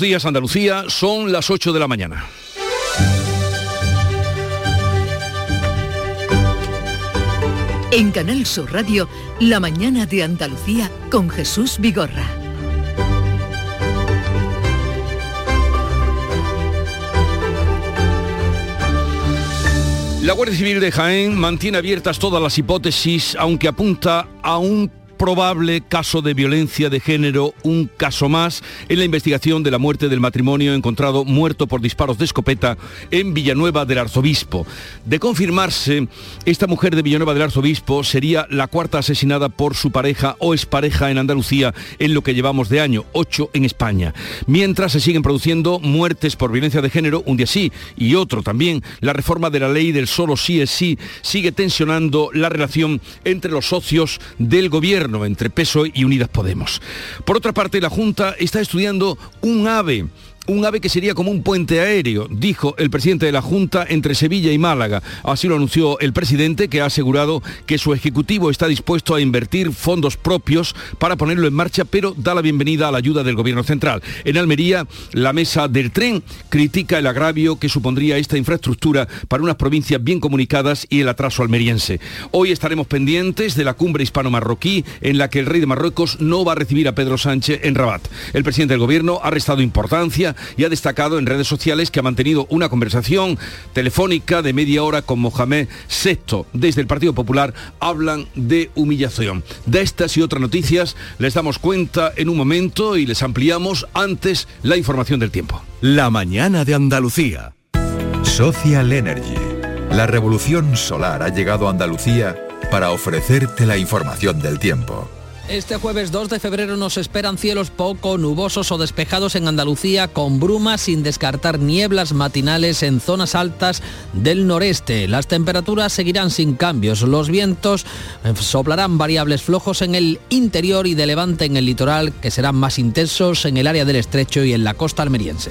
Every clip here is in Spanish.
días Andalucía, son las 8 de la mañana. En Canal Sur Radio, La mañana de Andalucía con Jesús Vigorra. La Guardia Civil de Jaén mantiene abiertas todas las hipótesis, aunque apunta a un probable caso de violencia de género, un caso más en la investigación de la muerte del matrimonio encontrado muerto por disparos de escopeta en Villanueva del Arzobispo. De confirmarse, esta mujer de Villanueva del Arzobispo sería la cuarta asesinada por su pareja o expareja en Andalucía en lo que llevamos de año, ocho en España. Mientras se siguen produciendo muertes por violencia de género, un día sí y otro también, la reforma de la ley del solo sí es sí sigue tensionando la relación entre los socios del gobierno entre PSOE y Unidas Podemos. Por otra parte, la Junta está estudiando un AVE un ave que sería como un puente aéreo, dijo el presidente de la Junta entre Sevilla y Málaga. Así lo anunció el presidente, que ha asegurado que su ejecutivo está dispuesto a invertir fondos propios para ponerlo en marcha, pero da la bienvenida a la ayuda del gobierno central. En Almería, la mesa del tren critica el agravio que supondría esta infraestructura para unas provincias bien comunicadas y el atraso almeriense. Hoy estaremos pendientes de la cumbre hispano-marroquí en la que el rey de Marruecos no va a recibir a Pedro Sánchez en Rabat. El presidente del gobierno ha restado importancia y ha destacado en redes sociales que ha mantenido una conversación telefónica de media hora con Mohamed VI. Desde el Partido Popular hablan de humillación. De estas y otras noticias les damos cuenta en un momento y les ampliamos antes la información del tiempo. La mañana de Andalucía. Social Energy. La revolución solar ha llegado a Andalucía para ofrecerte la información del tiempo. Este jueves 2 de febrero nos esperan cielos poco nubosos o despejados en Andalucía con brumas sin descartar nieblas matinales en zonas altas del noreste. Las temperaturas seguirán sin cambios. Los vientos eh, soplarán variables flojos en el interior y de levante en el litoral que serán más intensos en el área del estrecho y en la costa almeriense.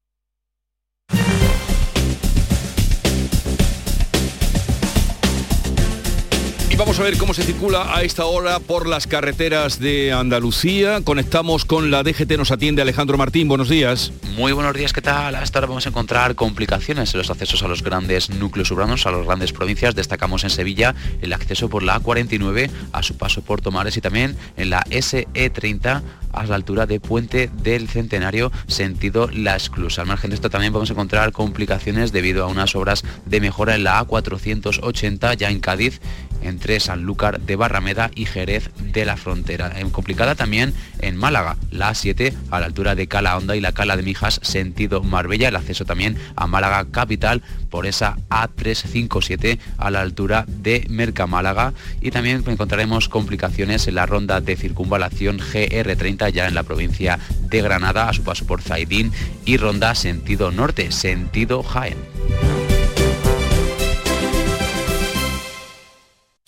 Vamos a ver cómo se circula a esta hora por las carreteras de Andalucía. Conectamos con la DGT, nos atiende Alejandro Martín. Buenos días. Muy buenos días, ¿qué tal? Hasta ahora vamos a encontrar complicaciones en los accesos a los grandes núcleos urbanos, a las grandes provincias. Destacamos en Sevilla el acceso por la A49 a su paso por Tomares y también en la SE30 a la altura de Puente del Centenario, sentido La Esclusa. Al margen de esto también vamos a encontrar complicaciones debido a unas obras de mejora en la A480 ya en Cádiz entre Sanlúcar de Barrameda y Jerez de la Frontera. Complicada también en Málaga, la A7 a la altura de Cala Honda y la Cala de Mijas, sentido Marbella, el acceso también a Málaga capital por esa A357 a la altura de Mercamálaga y también encontraremos complicaciones en la ronda de circunvalación GR30 ya en la provincia de Granada a su paso por Zaidín y ronda sentido norte, sentido Jaén.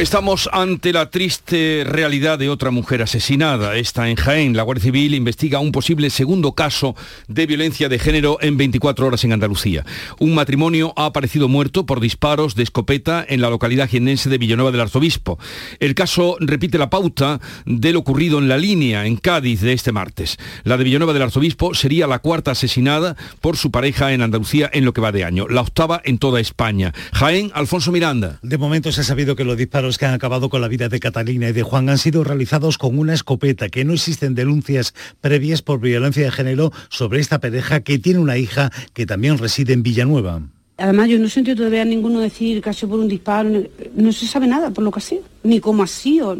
Estamos ante la triste realidad de otra mujer asesinada. Esta en Jaén. La Guardia Civil investiga un posible segundo caso de violencia de género en 24 horas en Andalucía. Un matrimonio ha aparecido muerto por disparos de escopeta en la localidad jienense de Villanueva del Arzobispo. El caso repite la pauta de lo ocurrido en la línea en Cádiz de este martes. La de Villanueva del Arzobispo sería la cuarta asesinada por su pareja en Andalucía en lo que va de año. La octava en toda España. Jaén, Alfonso Miranda. De momento se ha sabido que los disparos que han acabado con la vida de Catalina y de Juan han sido realizados con una escopeta, que no existen denuncias previas por violencia de género sobre esta pareja que tiene una hija que también reside en Villanueva. Además, yo no he sentido todavía ninguno decir que ha sido por un disparo, no se sabe nada por lo que ha sido, ni cómo ha sido.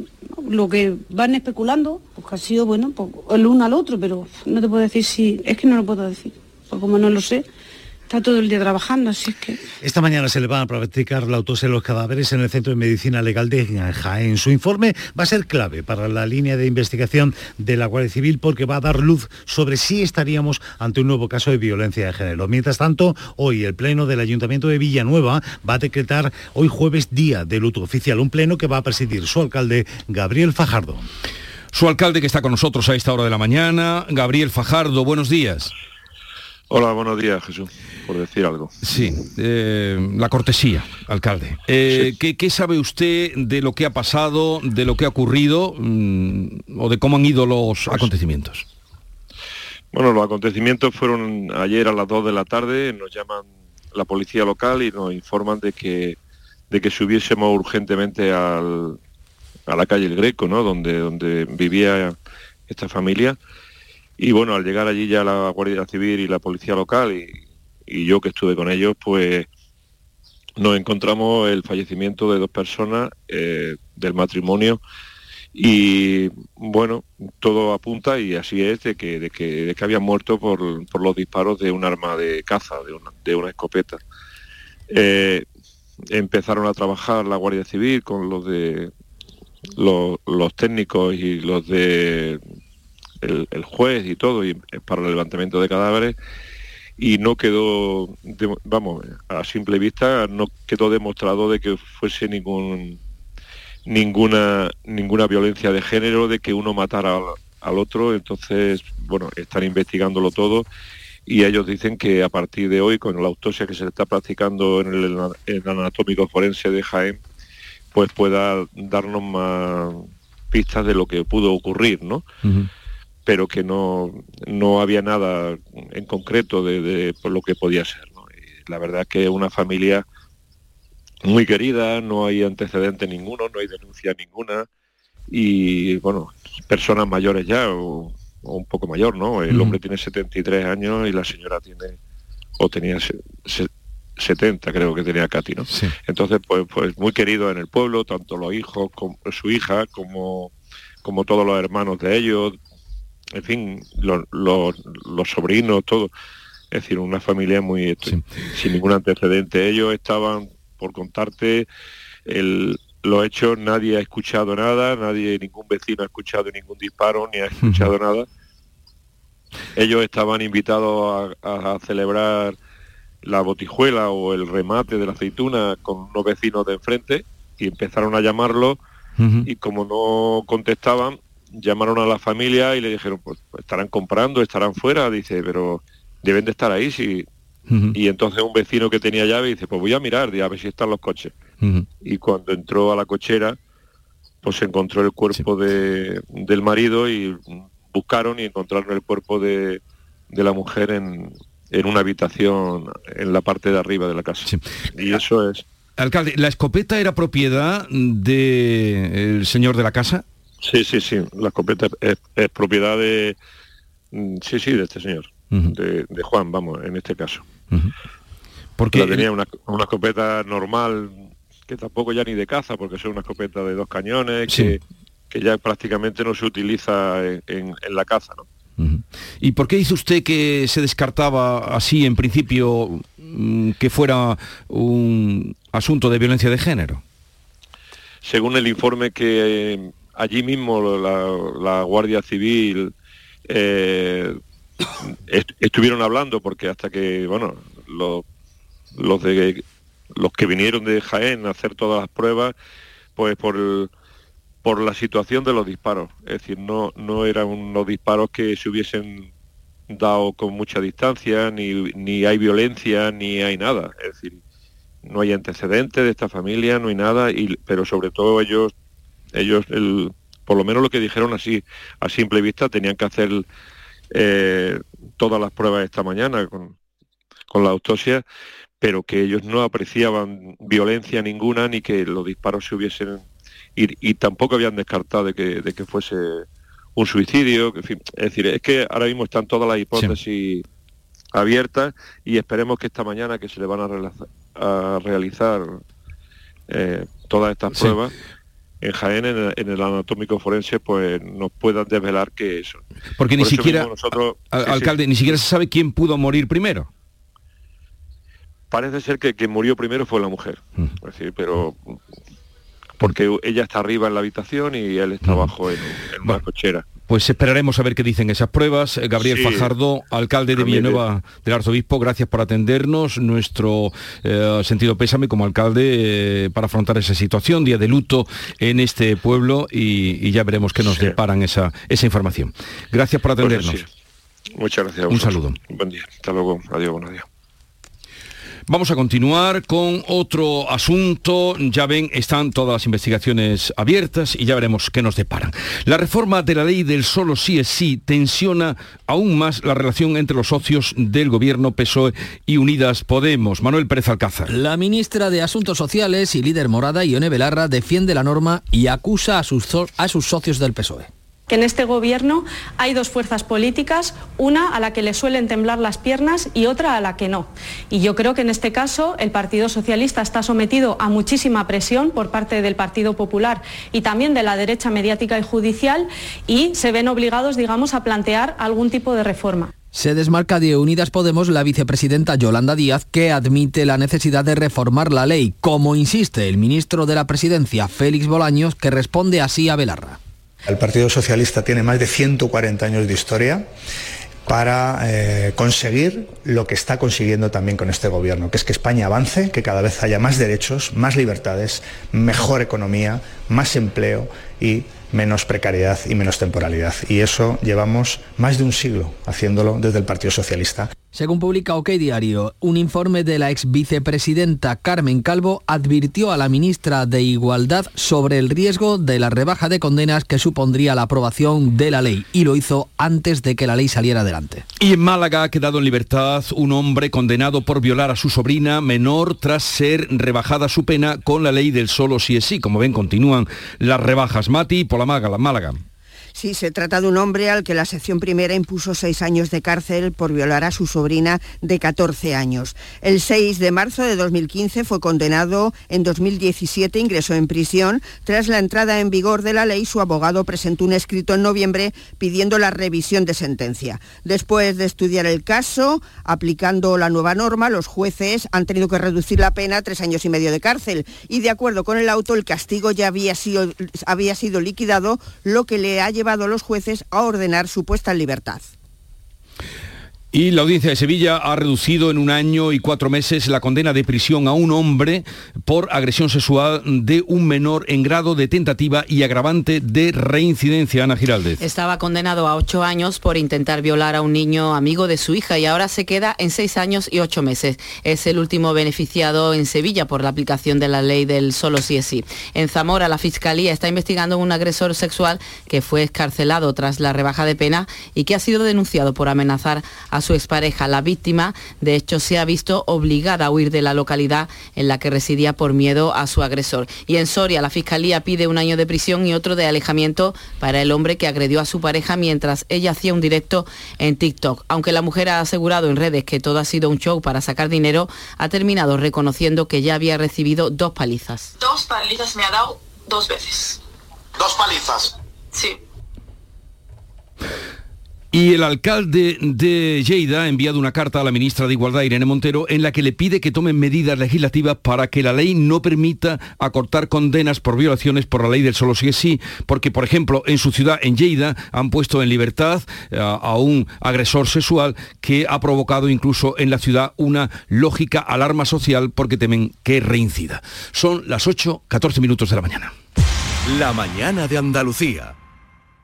Lo que van especulando, pues que ha sido, bueno, pues, el uno al otro, pero no te puedo decir si, es que no lo puedo decir, porque como no lo sé, está todo el día trabajando, así que... Esta mañana se le va a practicar la autopsia de los cadáveres en el Centro de Medicina Legal de Jaén. Su informe va a ser clave para la línea de investigación de la Guardia Civil porque va a dar luz sobre si estaríamos ante un nuevo caso de violencia de género. Mientras tanto, hoy el Pleno del Ayuntamiento de Villanueva va a decretar hoy jueves día de luto oficial, un pleno que va a presidir su alcalde Gabriel Fajardo. Su alcalde que está con nosotros a esta hora de la mañana, Gabriel Fajardo, buenos días. Hola, buenos días, Jesús, por decir algo. Sí, eh, la cortesía, alcalde. Eh, ¿qué, sabe usted de lo que ha pasado, de lo que ha ocurrido mm, o de cómo han ido los pues acontecimientos? Bueno, los acontecimientos fueron ayer a las 2 de la tarde, nos llaman la policía local y nos informan de que, de que subiésemos urgentemente al, a la calle El Greco, ¿no? donde, donde vivía esta familia y bueno, al llegar allí ya la Guardia Civil y la Policía Local y, yo que estuve con ellos, pues nos encontramos el fallecimiento de dos personas eh, del matrimonio y bueno, todo apunta y así es de que, de que, de que habían muerto por, los disparos de un arma de caza, de una, escopeta. Eh, empezaron a trabajar la Guardia Civil con los de los técnicos y los de el, juez y todo, y para el levantamiento de cadáveres, y no quedó, vamos, a simple vista, no quedó demostrado de que fuese ningún ninguna ninguna violencia de género, de que uno matara al, otro, entonces, bueno, están investigándolo todo y ellos dicen que a partir de hoy, con la autopsia que se está practicando en el, anatómico forense de Jaén, pues pueda darnos más pistas de lo que pudo ocurrir, ¿no? Pero que no, no había nada en concreto de, por lo que podía ser. la verdad que una familia muy querida, no hay antecedente ninguno, no hay denuncia ninguna y bueno, personas mayores ya o, un poco mayor, ¿no? El hombre tiene 73 años y la señora tiene o tenía 70 creo que tenía Katy, ¿no? Entonces pues pues muy querido en el pueblo, tanto los hijos como su hija como como todos los hermanos de ellos, en fin, los, sobrinos, todo. Es decir, una familia muy sin ningún antecedente. Ellos estaban, por contarte, el, los hechos, nadie ha escuchado nada, nadie, ningún vecino ha escuchado ningún disparo, ni ha escuchado nada. Ellos estaban invitados a, celebrar la botijuela o el remate de la aceituna con unos vecinos de enfrente y empezaron a llamarlo y como no contestaban, llamaron a la familia y le dijeron, pues, pues estarán comprando, estarán fuera, dice, pero deben de estar ahí, sí. Y entonces un vecino que tenía llave dice, pues voy a mirar, a ver si están los coches. Y cuando entró a la cochera, pues encontró el cuerpo de, del marido y buscaron y encontraron el cuerpo de, de la mujer en, en, una habitación en la parte de arriba de la casa. Y eso es... Alcalde, ¿la escopeta era propiedad del señor de la casa? Sí, sí, sí. La escopeta es, propiedad de... Mm, sí, sí, de este señor. de, Juan, vamos, en este caso. Porque tenía una, escopeta normal, que tampoco ya ni de caza, porque es una escopeta de dos cañones, que, ya prácticamente no se utiliza en, la caza, ¿no? ¿Y por qué dice usted que se descartaba así en principio mm, que fuera un asunto de violencia de género? Según el informe que allí mismo la, Guardia Civil eh, estuvieron hablando porque hasta que, bueno, los, los, que vinieron de Jaén a hacer todas las pruebas, pues por, por la situación de los disparos. Es decir, no, no eran unos disparos que se hubiesen dado con mucha distancia, ni, ni hay violencia, ni hay nada. Es decir, no hay antecedentes de esta familia, no hay nada, y, pero sobre todo ellos ellos, el, por lo menos lo que dijeron así a simple vista, tenían que hacer eh, todas las pruebas esta mañana con, con la autopsia, pero que ellos no apreciaban violencia ninguna ni que los disparos se hubiesen y, tampoco habían descartado de que, de que fuese un suicidio, en fin, es decir, es que ahora mismo están todas las hipótesis abiertas y esperemos que esta mañana que se le van a, realizar eh, todas estas pruebas en Jaén, en el, anatómico forense, pues nos puedan desvelar que eso. Porque ni siquiera, nosotros, alcalde, ni siquiera se sabe quién pudo morir primero. Parece ser que quien murió primero fue la mujer, mm. es decir, pero porque ella está arriba en la habitación y él está abajo en, en una cochera. Pues esperaremos a ver qué dicen esas pruebas. Eh, Gabriel Fajardo, alcalde de Villanueva del Arzobispo, gracias por atendernos. Nuestro eh, sentido pésame como alcalde eh, para afrontar esa situación, día de luto en este pueblo y, ya veremos qué nos deparan esa, esa información. Gracias por atendernos. Muchas gracias. Un saludo. Buen día. Hasta luego. Adiós. Buenos días. Vamos a continuar con otro asunto. Ya ven, están todas las investigaciones abiertas y ya veremos qué nos deparan. La reforma de la ley del solo sí es sí tensiona aún más la relación entre los socios del gobierno PSOE y Unidas Podemos. Manuel Pérez Alcázar. La ministra de Asuntos Sociales y líder morada, Ione Belarra, defiende la norma y acusa a sus, a sus socios del PSOE que en este gobierno hay dos fuerzas políticas, una a la que le suelen temblar las piernas y otra a la que no. Y yo creo que en este caso el Partido Socialista está sometido a muchísima presión por parte del Partido Popular y también de la derecha mediática y judicial y se ven obligados, digamos, a plantear algún tipo de reforma. Se desmarca de Unidas Podemos la vicepresidenta Yolanda Díaz, que admite la necesidad de reformar la ley, como insiste el ministro de la Presidencia, Félix Bolaños, que responde así a Belarra. El Partido Socialista tiene más de 140 años de historia para eh, conseguir lo que está consiguiendo también con este gobierno, que es que España avance, que cada vez haya más derechos, más libertades, mejor economía, más empleo y menos precariedad y menos temporalidad. Y eso llevamos más de un siglo haciéndolo desde el Partido Socialista. Según publica OK Diario, un informe de la ex vicepresidenta Carmen Calvo advirtió a la ministra de Igualdad sobre el riesgo de la rebaja de condenas que supondría la aprobación de la ley y lo hizo antes de que la ley saliera adelante. Y en Málaga ha quedado en libertad un hombre condenado por violar a su sobrina menor tras ser rebajada su pena con la ley del solo si es sí. Como ven, continúan las rebajas. Mati por la Málaga. Málaga. Sí, se trata de un hombre al que la sección primera impuso seis años de cárcel por violar a su sobrina de 14 años. El 6 de marzo de 2015 fue condenado, en 2017 ingresó en prisión. Tras la entrada en vigor de la ley, su abogado presentó un escrito en noviembre pidiendo la revisión de sentencia. Después de estudiar el caso, aplicando la nueva norma, los jueces han tenido que reducir la pena a tres años y medio de cárcel. Y de acuerdo con el auto, el castigo ya había sido, había sido liquidado, lo que le ha llevado a los jueces a ordenar su puesta en libertad. Y la audiencia de Sevilla ha reducido en un año y cuatro meses la condena de prisión a un hombre por agresión sexual de un menor en grado de tentativa y agravante de reincidencia. Ana Giraldez. Estaba condenado a ocho años por intentar violar a un niño amigo de su hija y ahora se queda en seis años y ocho meses. Es el último beneficiado en Sevilla por la aplicación de la ley del solo sí es sí. En Zamora la Fiscalía está investigando un agresor sexual que fue escarcelado tras la rebaja de pena y que ha sido denunciado por amenazar a su expareja. La víctima, de hecho, se ha visto obligada a huir de la localidad en la que residía por miedo a su agresor. Y en Soria, la Fiscalía pide un año de prisión y otro de alejamiento para el hombre que agredió a su pareja mientras ella hacía un directo en TikTok. Aunque la mujer ha asegurado en redes que todo ha sido un show para sacar dinero, ha terminado reconociendo que ya había recibido dos palizas. Dos palizas me ha dado dos veces. ¿Dos palizas? Sí. Y el alcalde de Lleida ha enviado una carta a la ministra de Igualdad, Irene Montero, en la que le pide que tomen medidas legislativas para que la ley no permita acortar condenas por violaciones por la ley del solo sí es sí, porque, por ejemplo, en su ciudad, en Lleida, han puesto en libertad a, a un agresor sexual que ha provocado incluso en la ciudad una lógica alarma social porque temen que reincida. Son las 8, 14 minutos de la mañana. La mañana de Andalucía.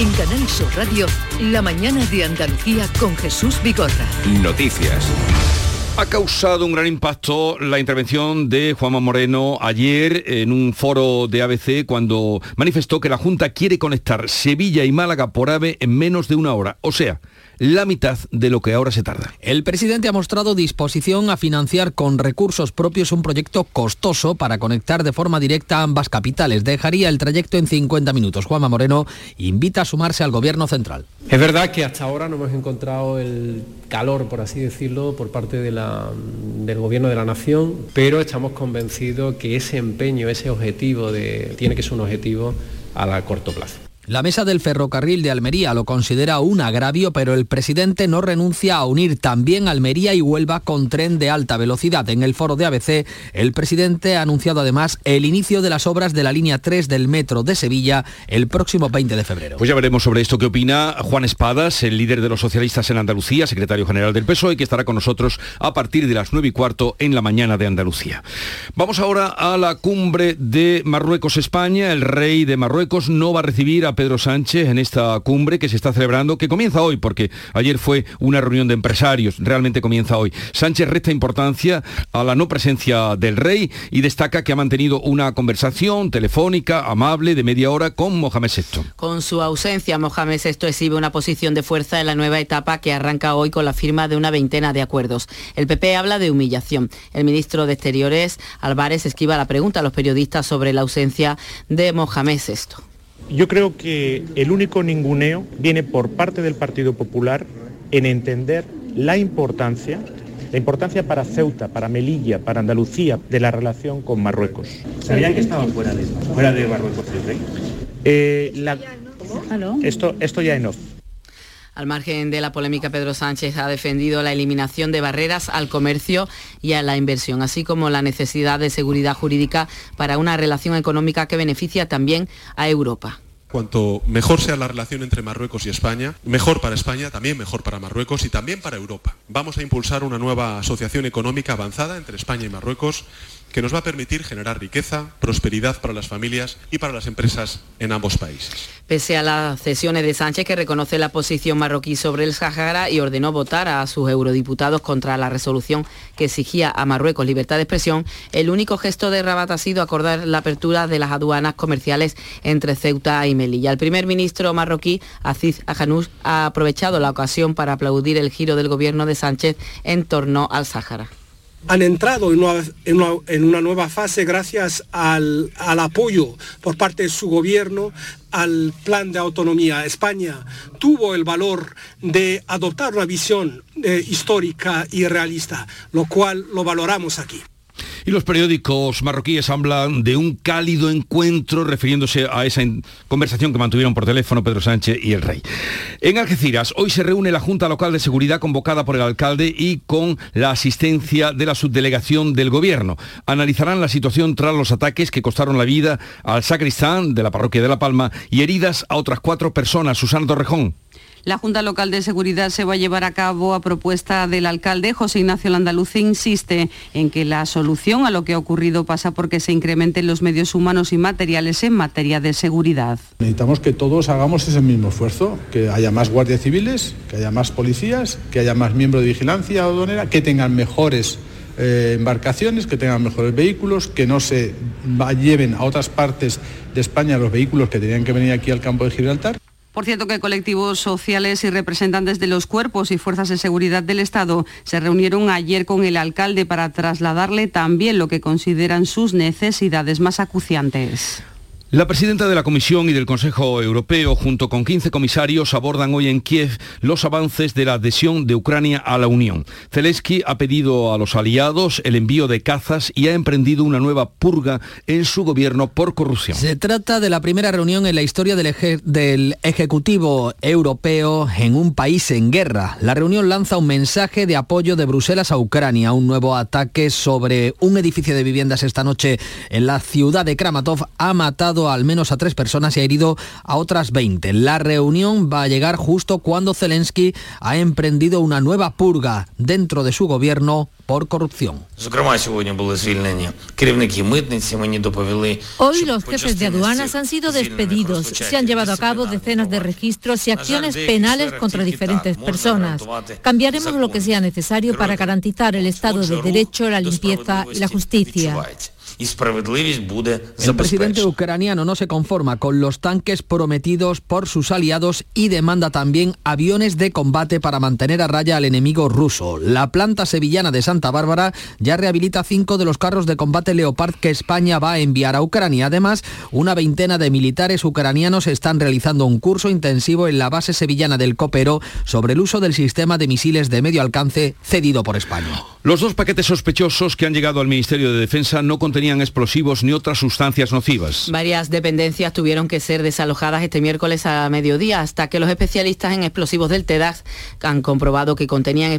En Canal Sur Radio, la mañana de Andalucía con Jesús Vigorra. Noticias. Ha causado un gran impacto la intervención de Juanma Moreno ayer en un foro de ABC cuando manifestó que la Junta quiere conectar Sevilla y Málaga por AVE en menos de una hora. O sea, la mitad de lo que ahora se tarda. El presidente ha mostrado disposición a financiar con recursos propios un proyecto costoso para conectar de forma directa ambas capitales. Dejaría el trayecto en 50 minutos. Juanma Moreno invita a sumarse al gobierno central. Es verdad que hasta ahora no hemos encontrado el calor, por así decirlo, por parte de la, del gobierno de la nación, pero estamos convencidos que ese empeño, ese objetivo de, tiene que ser un objetivo a corto plazo. La mesa del ferrocarril de Almería lo considera un agravio, pero el presidente no renuncia a unir también Almería y Huelva con tren de alta velocidad. En el foro de ABC, el presidente ha anunciado además el inicio de las obras de la línea 3 del metro de Sevilla el próximo 20 de febrero. Pues ya veremos sobre esto qué opina Juan Espadas, el líder de los socialistas en Andalucía, secretario general del PSOE, que estará con nosotros a partir de las 9 y cuarto en la mañana de Andalucía. Vamos ahora a la cumbre de Marruecos-España. El rey de Marruecos no va a recibir a Pedro Sánchez en esta cumbre que se está celebrando, que comienza hoy, porque ayer fue una reunión de empresarios, realmente comienza hoy. Sánchez resta importancia a la no presencia del rey y destaca que ha mantenido una conversación telefónica, amable, de media hora con Mohamed VI. Con su ausencia, Mohamed VI exhibe una posición de fuerza en la nueva etapa que arranca hoy con la firma de una veintena de acuerdos. El PP habla de humillación. El ministro de Exteriores, Álvarez, esquiva la pregunta a los periodistas sobre la ausencia de Mohamed VI. Yo creo que el único ninguneo viene por parte del Partido Popular en entender la importancia, la importancia para Ceuta, para Melilla, para Andalucía, de la relación con Marruecos. ¿Sabían que estaba fuera de, fuera de Marruecos? Eh, la- esto, esto ya en off. Al margen de la polémica, Pedro Sánchez ha defendido la eliminación de barreras al comercio y a la inversión, así como la necesidad de seguridad jurídica para una relación económica que beneficia también a Europa. Cuanto mejor sea la relación entre Marruecos y España, mejor para España, también mejor para Marruecos y también para Europa. Vamos a impulsar una nueva asociación económica avanzada entre España y Marruecos que nos va a permitir generar riqueza, prosperidad para las familias y para las empresas en ambos países. Pese a las cesiones de Sánchez, que reconoce la posición marroquí sobre el Sahara y ordenó votar a sus eurodiputados contra la resolución que exigía a Marruecos libertad de expresión, el único gesto de Rabat ha sido acordar la apertura de las aduanas comerciales entre Ceuta y Melilla. El primer ministro marroquí, Aziz Ajanous, ha aprovechado la ocasión para aplaudir el giro del gobierno de Sánchez en torno al Sáhara. Han entrado en una, nueva fase gracias al, al apoyo por parte de su gobierno al plan de autonomía. España tuvo el valor de adoptar una visión eh, histórica y realista, lo cual lo valoramos aquí. Y los periódicos marroquíes hablan de un cálido encuentro refiriéndose a esa conversación que mantuvieron por teléfono Pedro Sánchez y el rey. En Algeciras, hoy se reúne la Junta Local de Seguridad convocada por el alcalde y con la asistencia de la subdelegación del gobierno. Analizarán la situación tras los ataques que costaron la vida al sacristán de la parroquia de La Palma y heridas a otras cuatro personas. Susana Torrejón. La Junta Local de Seguridad se va a llevar a cabo a propuesta del alcalde José Ignacio Landaluce insiste en que la solución a lo que ha ocurrido pasa porque se incrementen los medios humanos y materiales en materia de seguridad. Necesitamos que todos hagamos ese mismo esfuerzo, que haya más guardias civiles, que haya más policías, que haya más miembros de vigilancia aduanera, que tengan mejores eh, embarcaciones, que tengan mejores vehículos, que no se lleven a otras partes de España los vehículos que tenían que venir aquí al campo de Gibraltar. Por cierto que colectivos sociales y representantes de los cuerpos y fuerzas de seguridad del Estado se reunieron ayer con el alcalde para trasladarle también lo que consideran sus necesidades más acuciantes. La presidenta de la Comisión y del Consejo Europeo, junto con 15 comisarios, abordan hoy en Kiev los avances de la adhesión de Ucrania a la Unión. Zelensky ha pedido a los aliados el envío de cazas y ha emprendido una nueva purga en su gobierno por corrupción. Se trata de la primera reunión en la historia del, Ejecutivo Europeo en un país en guerra. La reunión lanza un mensaje de apoyo de Bruselas a Ucrania. Un nuevo ataque sobre un edificio de viviendas esta noche en la ciudad de Kramatov ha matado al menos a tres personas y ha herido a otras 20. La reunión va a llegar justo cuando Zelensky ha emprendido una nueva purga dentro de su gobierno por corrupción. Hoy los jefes de aduanas han sido despedidos. Se han llevado a cabo decenas de registros y acciones penales contra diferentes personas. Cambiaremos lo que sea necesario para garantizar el Estado de Derecho, la limpieza y la justicia. El presidente ucraniano no se conforma con los tanques prometidos por sus aliados y demanda también aviones de combate para mantener a raya al enemigo ruso. La planta sevillana de Santa Bárbara ya rehabilita cinco de los carros de combate Leopard que España va a enviar a Ucrania. Además, una veintena de militares ucranianos están realizando un curso intensivo en la base sevillana del Copero sobre el uso del sistema de misiles de medio alcance cedido por España. Los dos paquetes sospechosos que han llegado al Ministerio de Defensa no contenían explosivos ni otras sustancias nocivas. Varias dependencias tuvieron que ser desalojadas este miércoles a mediodía hasta que los especialistas en explosivos del TEDAX han comprobado que, contenían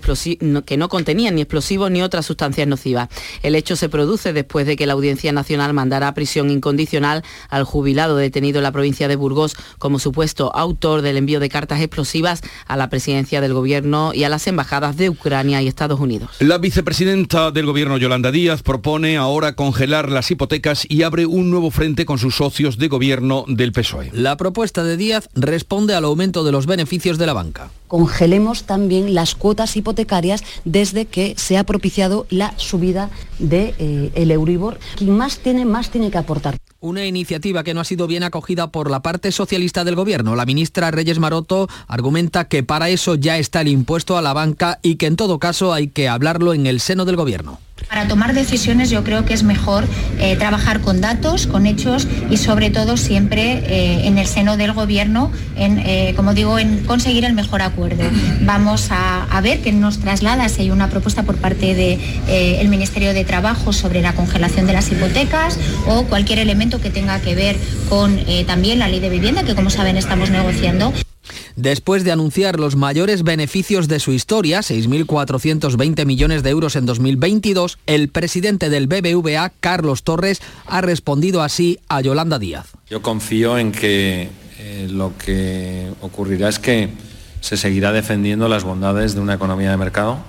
que no contenían ni explosivos ni otras sustancias nocivas. El hecho se produce después de que la Audiencia Nacional mandara a prisión incondicional al jubilado detenido en la provincia de Burgos como supuesto autor del envío de cartas explosivas a la presidencia del gobierno y a las embajadas de Ucrania y Estados Unidos. La vicepresidenta del gobierno Yolanda Díaz propone ahora congelar las hipotecas y abre un nuevo frente con sus socios de gobierno del PSOE. La propuesta de Díaz responde al aumento de los beneficios de la banca. Congelemos también las cuotas hipotecarias desde que se ha propiciado la subida del de, eh, Euribor. Quien más tiene, más tiene que aportar. Una iniciativa que no ha sido bien acogida por la parte socialista del gobierno. La ministra Reyes Maroto argumenta que para eso ya está el impuesto a la banca y que en todo caso hay que hablarlo en el seno del gobierno. Para tomar decisiones yo creo que es mejor eh, trabajar con datos, con hechos y sobre todo siempre eh, en el seno del gobierno, en, eh, como digo, en conseguir el mejor acuerdo. Vamos a, ver que nos traslada si hay una propuesta por parte del Ministerio de Trabajo sobre la congelación de las hipotecas o cualquier elemento que tenga que ver con también la ley de vivienda que como saben estamos negociando. Después de anunciar los mayores beneficios de su historia, 6.420 millones de euros en 2022, el presidente del BBVA, Carlos Torres, ha respondido así a Yolanda Díaz. Yo confío en que eh, lo que ocurrirá es que se seguirá defendiendo las bondades de una economía de mercado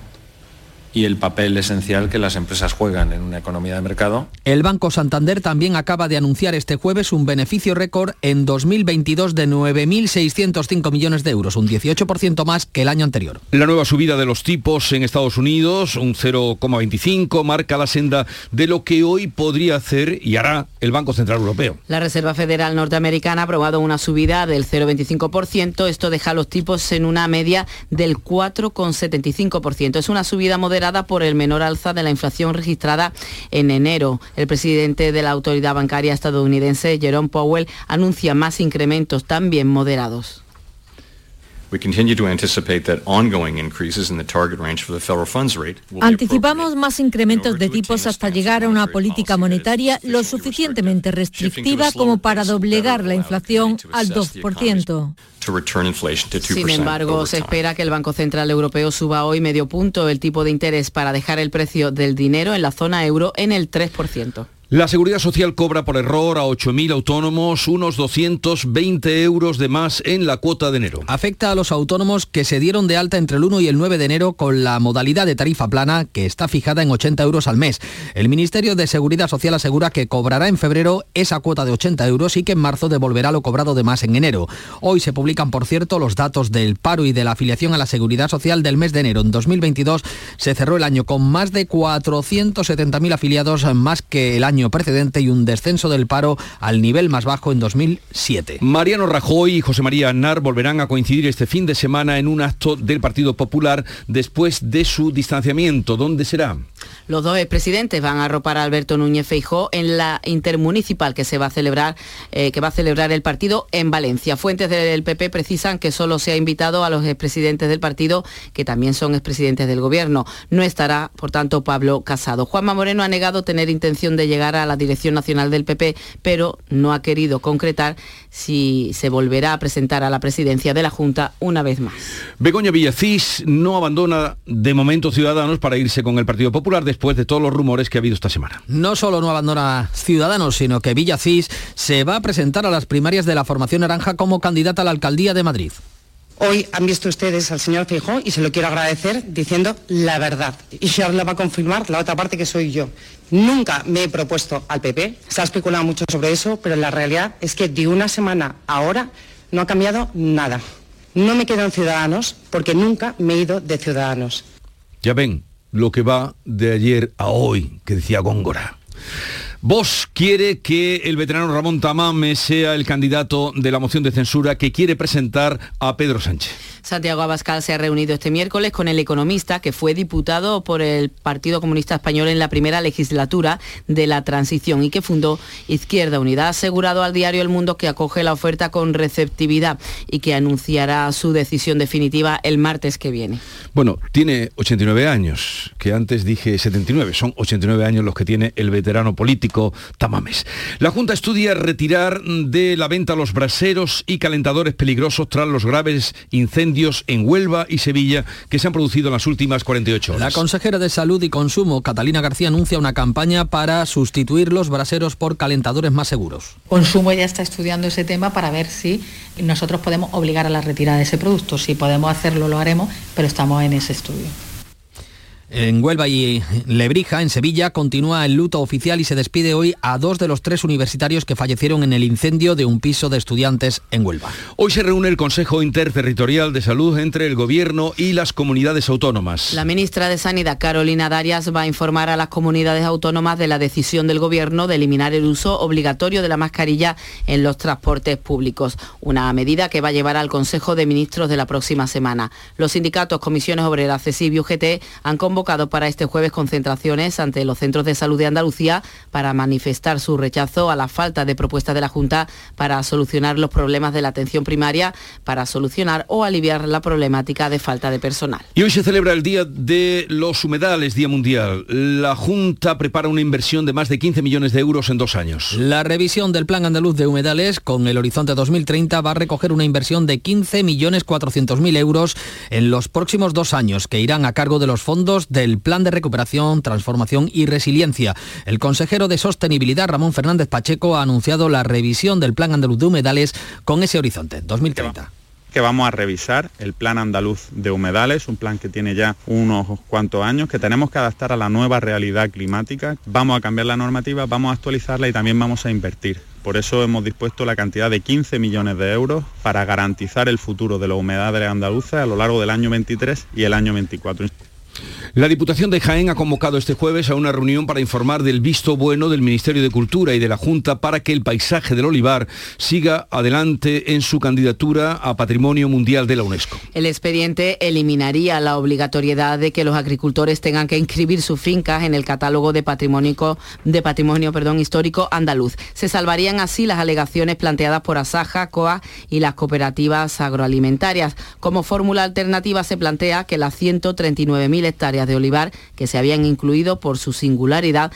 y el papel esencial que las empresas juegan en una economía de mercado. El Banco Santander también acaba de anunciar este jueves un beneficio récord en 2022 de 9.605 millones de euros, un 18% más que el año anterior. La nueva subida de los tipos en Estados Unidos, un 0,25, marca la senda de lo que hoy podría hacer y hará el Banco Central Europeo. La Reserva Federal Norteamericana ha aprobado una subida del 0,25%. Esto deja los tipos en una media del 4,75%. Es una subida moderada por el menor alza de la inflación registrada en enero. El presidente de la autoridad bancaria estadounidense, Jerome Powell, anuncia más incrementos también moderados. Anticipamos más incrementos de tipos hasta llegar a una política monetaria lo suficientemente restrictiva como para doblegar la inflación al 2%. Sin embargo, se espera que el Banco Central Europeo suba hoy medio punto el tipo de interés para dejar el precio del dinero en la zona euro en el 3%. La Seguridad Social cobra por error a 8.000 autónomos unos 220 euros de más en la cuota de enero. Afecta a los autónomos que se dieron de alta entre el 1 y el 9 de enero con la modalidad de tarifa plana que está fijada en 80 euros al mes. El Ministerio de Seguridad Social asegura que cobrará en febrero esa cuota de 80 euros y que en marzo devolverá lo cobrado de más en enero. Hoy se publican, por cierto, los datos del paro y de la afiliación a la Seguridad Social del mes de enero. En 2022 se cerró el año con más de 470.000 afiliados, más que el año precedente y un descenso del paro al nivel más bajo en 2007. Mariano Rajoy y José María Aznar volverán a coincidir este fin de semana en un acto del Partido Popular después de su distanciamiento. ¿Dónde será? Los dos expresidentes van a arropar a Alberto Núñez Feijó en la intermunicipal que se va a celebrar, eh, que va a celebrar el partido en Valencia. Fuentes del PP precisan que solo se ha invitado a los expresidentes del partido, que también son expresidentes del gobierno. No estará, por tanto, Pablo Casado. Juanma Moreno ha negado tener intención de llegar a la dirección nacional del PP, pero no ha querido concretar si se volverá a presentar a la presidencia de la Junta una vez más. Begoña Villacís no abandona de momento Ciudadanos para irse con el Partido Popular después de todos los rumores que ha habido esta semana. No solo no abandona Ciudadanos, sino que Villacís se va a presentar a las primarias de la formación naranja como candidata a la alcaldía de Madrid. Hoy han visto ustedes al señor Feijóo y se lo quiero agradecer diciendo la verdad. Y ahora le va a confirmar la otra parte que soy yo. Nunca me he propuesto al PP, se ha especulado mucho sobre eso, pero la realidad es que de una semana a ahora no ha cambiado nada. No me quedo en Ciudadanos porque nunca me he ido de Ciudadanos. Ya ven lo que va de ayer a hoy, que decía Góngora. Vos quiere que el veterano Ramón Tamame sea el candidato de la moción de censura que quiere presentar a Pedro Sánchez. Santiago Abascal se ha reunido este miércoles con el economista que fue diputado por el Partido Comunista Español en la primera legislatura de la transición y que fundó Izquierda Unida. Ha asegurado al diario El Mundo que acoge la oferta con receptividad y que anunciará su decisión definitiva el martes que viene. Bueno, tiene 89 años, que antes dije 79, son 89 años los que tiene el veterano político Tamames. La Junta estudia retirar de la venta los braseros y calentadores peligrosos tras los graves incendios en Huelva y Sevilla que se han producido en las últimas 48 horas. La consejera de Salud y Consumo, Catalina García, anuncia una campaña para sustituir los braseros por calentadores más seguros. Consumo ya está estudiando ese tema para ver si nosotros podemos obligar a la retirada de ese producto. Si podemos hacerlo, lo haremos, pero estamos en ese estudio. En Huelva y Lebrija, en Sevilla, continúa el luto oficial y se despide hoy a dos de los tres universitarios que fallecieron en el incendio de un piso de estudiantes en Huelva. Hoy se reúne el Consejo Interterritorial de Salud entre el Gobierno y las comunidades autónomas. La ministra de Sanidad, Carolina Darias, va a informar a las comunidades autónomas de la decisión del Gobierno de eliminar el uso obligatorio de la mascarilla en los transportes públicos, una medida que va a llevar al Consejo de Ministros de la próxima semana. Los sindicatos, comisiones obreras, CESIB y UGT han convocado para este jueves concentraciones ante los centros de salud de Andalucía para manifestar su rechazo a la falta de propuestas de la Junta para solucionar los problemas de la atención primaria, para solucionar o aliviar la problemática de falta de personal. Y hoy se celebra el Día de los Humedales, Día Mundial. La Junta prepara una inversión de más de 15 millones de euros en dos años. La revisión del Plan Andaluz de Humedales con el horizonte 2030 va a recoger una inversión de 15 millones 400 mil euros en los próximos dos años que irán a cargo de los fondos del Plan de Recuperación, Transformación y Resiliencia. El consejero de Sostenibilidad, Ramón Fernández Pacheco, ha anunciado la revisión del Plan Andaluz de Humedales con ese horizonte 2030 que vamos a revisar el plan andaluz de humedales, un plan que tiene ya unos cuantos años, que tenemos que adaptar a la nueva realidad climática. Vamos a cambiar la normativa, vamos a actualizarla y también vamos a invertir. Por eso hemos dispuesto la cantidad de 15 millones de euros para garantizar el futuro de los humedales andaluces a lo largo del año 23 y el año 24. La Diputación de Jaén ha convocado este jueves a una reunión para informar del visto bueno del Ministerio de Cultura y de la Junta para que el paisaje del olivar siga adelante en su candidatura a Patrimonio Mundial de la UNESCO. El expediente eliminaría la obligatoriedad de que los agricultores tengan que inscribir sus fincas en el catálogo de patrimonio, de patrimonio perdón, histórico andaluz. Se salvarían así las alegaciones planteadas por Asaja, COA y las cooperativas agroalimentarias. Como fórmula alternativa se plantea que las 139.000 hectáreas de olivar que se habían incluido por su singularidad,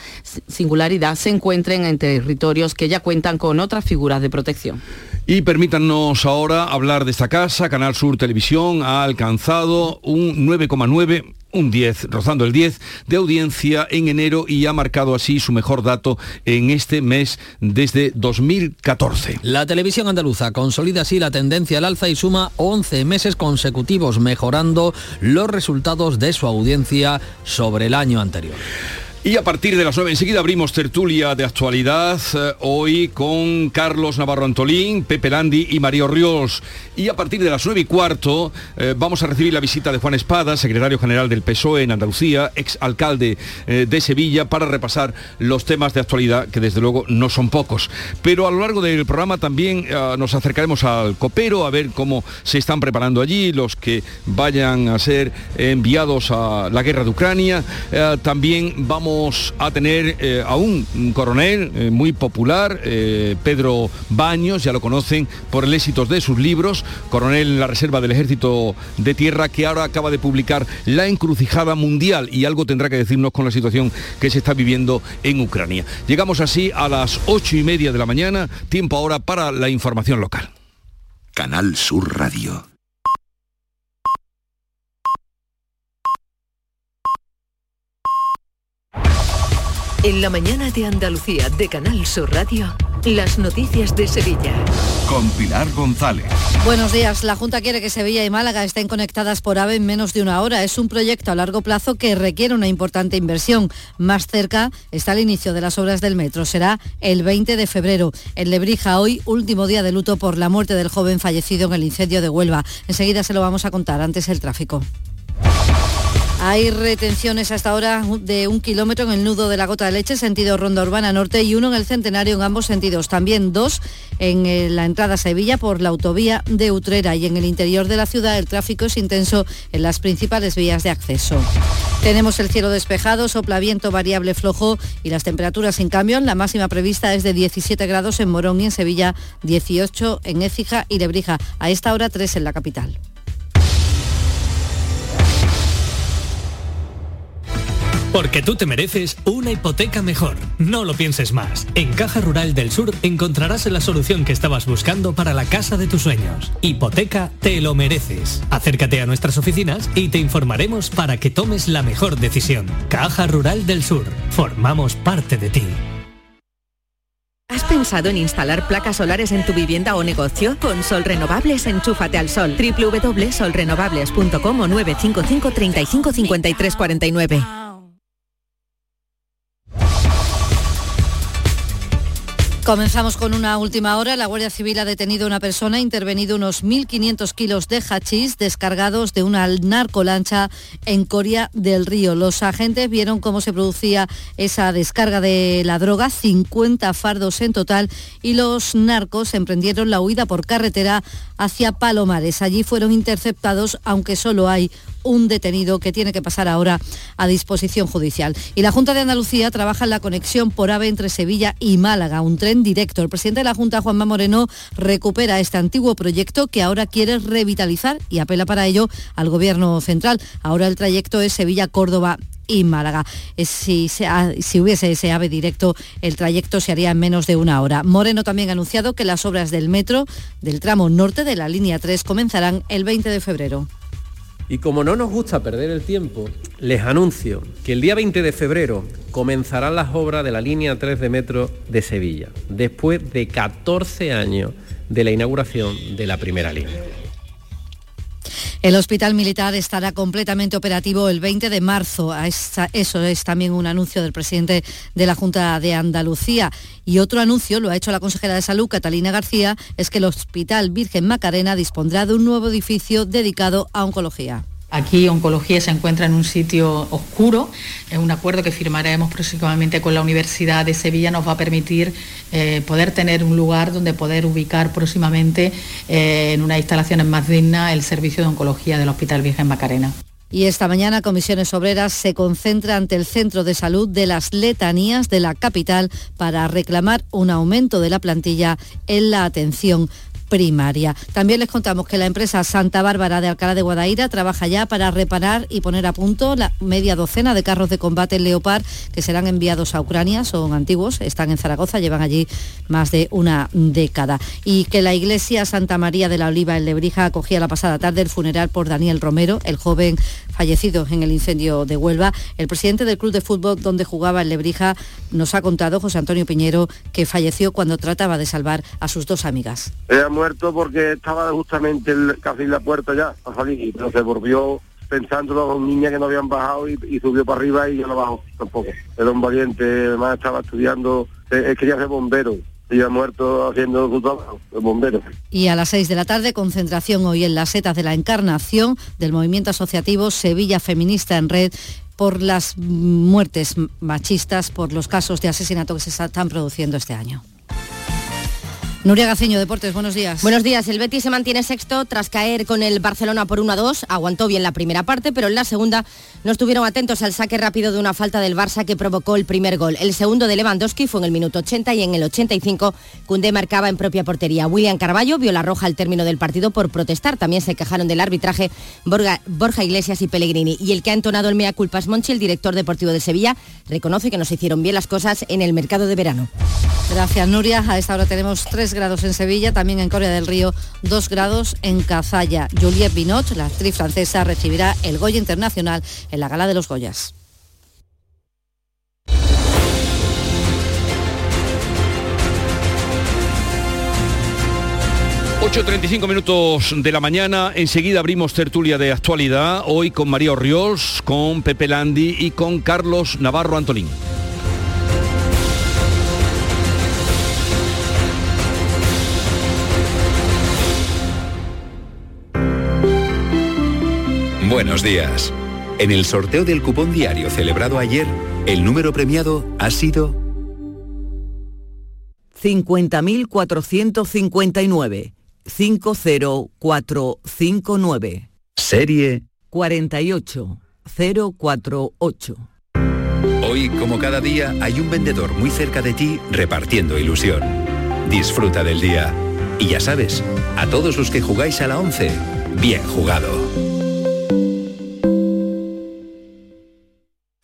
singularidad se encuentren en territorios que ya cuentan con otras figuras de protección. Y permítanos ahora hablar de esta casa. Canal Sur Televisión ha alcanzado un 9,9 un 10, rozando el 10 de audiencia en enero y ha marcado así su mejor dato en este mes desde 2014. La televisión andaluza consolida así la tendencia al alza y suma 11 meses consecutivos mejorando los resultados de su audiencia sobre el año anterior. Y a partir de las 9 enseguida abrimos tertulia de actualidad, eh, hoy con Carlos Navarro Antolín, Pepe Landi y Mario Ríos. Y a partir de las 9 y cuarto eh, vamos a recibir la visita de Juan Espada, secretario general del PSOE en Andalucía, ex alcalde eh, de Sevilla, para repasar los temas de actualidad, que desde luego no son pocos. Pero a lo largo del programa también nos acercaremos al copero a ver cómo se están preparando allí los que vayan a ser enviados a la guerra de Ucrania. también vamos a tener eh, a un coronel eh, muy popular, eh, Pedro Baños, ya lo conocen por el éxito de sus libros, coronel en la Reserva del Ejército de Tierra, que ahora acaba de publicar La encrucijada mundial y algo tendrá que decirnos con la situación que se está viviendo en Ucrania. Llegamos así a las ocho y media de la mañana, tiempo ahora para la información local. Canal Sur Radio. En la mañana de Andalucía de Canal Sur Radio, las noticias de Sevilla. Con Pilar González. Buenos días. La Junta quiere que Sevilla y Málaga estén conectadas por AVE en menos de una hora. Es un proyecto a largo plazo que requiere una importante inversión. Más cerca está el inicio de las obras del metro. Será el 20 de febrero. En Lebrija, hoy, último día de luto por la muerte del joven fallecido en el incendio de Huelva. Enseguida se lo vamos a contar. Antes el tráfico. Hay retenciones hasta ahora de un kilómetro en el nudo de la gota de leche, sentido Ronda Urbana Norte, y uno en el Centenario en ambos sentidos. También dos en eh, la entrada a Sevilla por la autovía de Utrera y en el interior de la ciudad el tráfico es intenso en las principales vías de acceso. Tenemos el cielo despejado, sopla viento variable flojo y las temperaturas sin cambio. La máxima prevista es de 17 grados en Morón y en Sevilla, 18 en Écija y Lebrija. A esta hora 3 en la capital. Porque tú te mereces una hipoteca mejor. No lo pienses más. En Caja Rural del Sur encontrarás la solución que estabas buscando para la casa de tus sueños. Hipoteca te lo mereces. Acércate a nuestras oficinas y te informaremos para que tomes la mejor decisión. Caja Rural del Sur. Formamos parte de ti. ¿Has pensado en instalar placas solares en tu vivienda o negocio? Con Sol Renovables, enchúfate al sol. www.solrenovables.com o 955 35 53 49. Comenzamos con una última hora. La Guardia Civil ha detenido a una persona, intervenido unos 1.500 kilos de hachís descargados de una narcolancha en Coria del Río. Los agentes vieron cómo se producía esa descarga de la droga, 50 fardos en total, y los narcos emprendieron la huida por carretera hacia Palomares. Allí fueron interceptados, aunque solo hay un detenido que tiene que pasar ahora a disposición judicial. Y la Junta de Andalucía trabaja en la conexión por AVE entre Sevilla y Málaga, un tren directo. El presidente de la Junta, Juanma Moreno, recupera este antiguo proyecto que ahora quiere revitalizar y apela para ello al Gobierno central. Ahora el trayecto es Sevilla-Córdoba y Málaga. Si, si, hubiese ese AVE directo, el trayecto se haría en menos de una hora. Moreno también ha anunciado que las obras del metro del tramo norte de la línea 3 comenzarán el 20 de febrero. Y como no nos gusta perder el tiempo, les anuncio que el día 20 de febrero comenzarán las obras de la línea 3 de metro de Sevilla, después de 14 años de la inauguración de la primera línea. El hospital militar estará completamente operativo el 20 de marzo. Eso es también un anuncio del presidente de la Junta de Andalucía. Y otro anuncio, lo ha hecho la consejera de Salud, Catalina García, es que el Hospital Virgen Macarena dispondrá de un nuevo edificio dedicado a oncología. Aquí oncología se encuentra en un sitio oscuro. Un acuerdo que firmaremos próximamente con la Universidad de Sevilla nos va a permitir eh, poder tener un lugar donde poder ubicar próximamente eh, en unas instalaciones más dignas el servicio de oncología del Hospital Virgen Macarena. Y esta mañana Comisiones Obreras se concentra ante el Centro de Salud de las Letanías de la capital para reclamar un aumento de la plantilla en la atención primaria. También les contamos que la empresa Santa Bárbara de Alcalá de Guadaira trabaja ya para reparar y poner a punto la media docena de carros de combate Leopard que serán enviados a Ucrania. Son antiguos, están en Zaragoza, llevan allí más de una década. Y que la iglesia Santa María de la Oliva en Lebrija acogía la pasada tarde el funeral por Daniel Romero, el joven fallecido en el incendio de Huelva. El presidente del club de fútbol donde jugaba en Lebrija nos ha contado, José Antonio Piñero, que falleció cuando trataba de salvar a sus dos amigas muerto porque estaba justamente casi en la puerta ya a salir, pero se volvió pensándolo con niñas que no habían bajado y, subió para arriba y ya no bajó tampoco. Era un valiente, además estaba estudiando, él quería ser bombero y ha muerto haciendo su trabajo, el bombero. Y a las 6 de la tarde, concentración hoy en las setas de la encarnación del movimiento asociativo Sevilla Feminista en Red por las muertes machistas, por los casos de asesinato que se están produciendo este año. Nuria Gaceño, Deportes, buenos días. Buenos días. El Betis se mantiene sexto tras caer con el Barcelona por 1 a 2. Aguantó bien la primera parte, pero en la segunda no estuvieron atentos al saque rápido de una falta del Barça que provocó el primer gol. El segundo de Lewandowski fue en el minuto 80 y en el 85 Cundé marcaba en propia portería. William Carballo vio la roja al término del partido por protestar. También se quejaron del arbitraje Borja, Iglesias y Pellegrini. Y el que ha entonado el mea culpa es Monchi, el director deportivo de Sevilla, reconoce que no se hicieron bien las cosas en el mercado de verano. Gracias, Nuria. A esta hora tenemos tres grados en Sevilla, también en Corea del Río 2 grados en Cazalla. Juliette Binot, la actriz francesa, recibirá el Goya Internacional en la Gala de los Goyas. ...8.35 minutos de la mañana... ...enseguida abrimos tertulia de actualidad... ...hoy con María Orriols, con Pepe Landi... ...y con Carlos Navarro Antolín. Buenos días. En el sorteo del cupón diario celebrado ayer, el número premiado ha sido 50.459. 50459. Serie 48048. Hoy, como cada día, hay un vendedor muy cerca de ti repartiendo ilusión. Disfruta del día. Y ya sabes, a todos los que jugáis a la 11, bien jugado.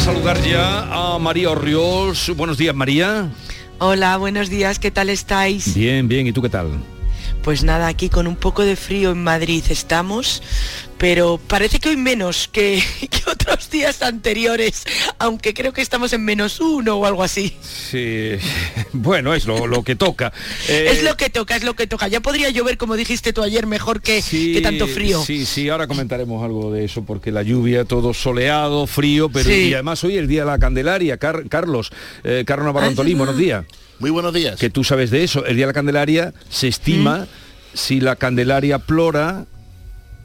A saludar ya a María Orriols. Buenos días, María. Hola, buenos días, ¿qué tal estáis? Bien, bien, ¿y tú qué tal? Pues nada, aquí con un poco de frío en Madrid estamos, pero parece que hoy menos que, otros días anteriores, aunque creo que estamos en menos uno o algo así. Sí, bueno, es lo, que toca. es eh, lo que toca, es lo que toca. Ya podría llover, como dijiste tú ayer, mejor que, tanto frío. Sí, sí, ahora comentaremos algo de eso, porque la lluvia, todo soleado, frío, pero y además hoy el Día de la Candelaria. Carlos, eh, Carlos Navarro Antolín, buenos días. Muy buenos días. Que tú sabes de eso. El Día de la Candelaria se estima, si la Candelaria plora,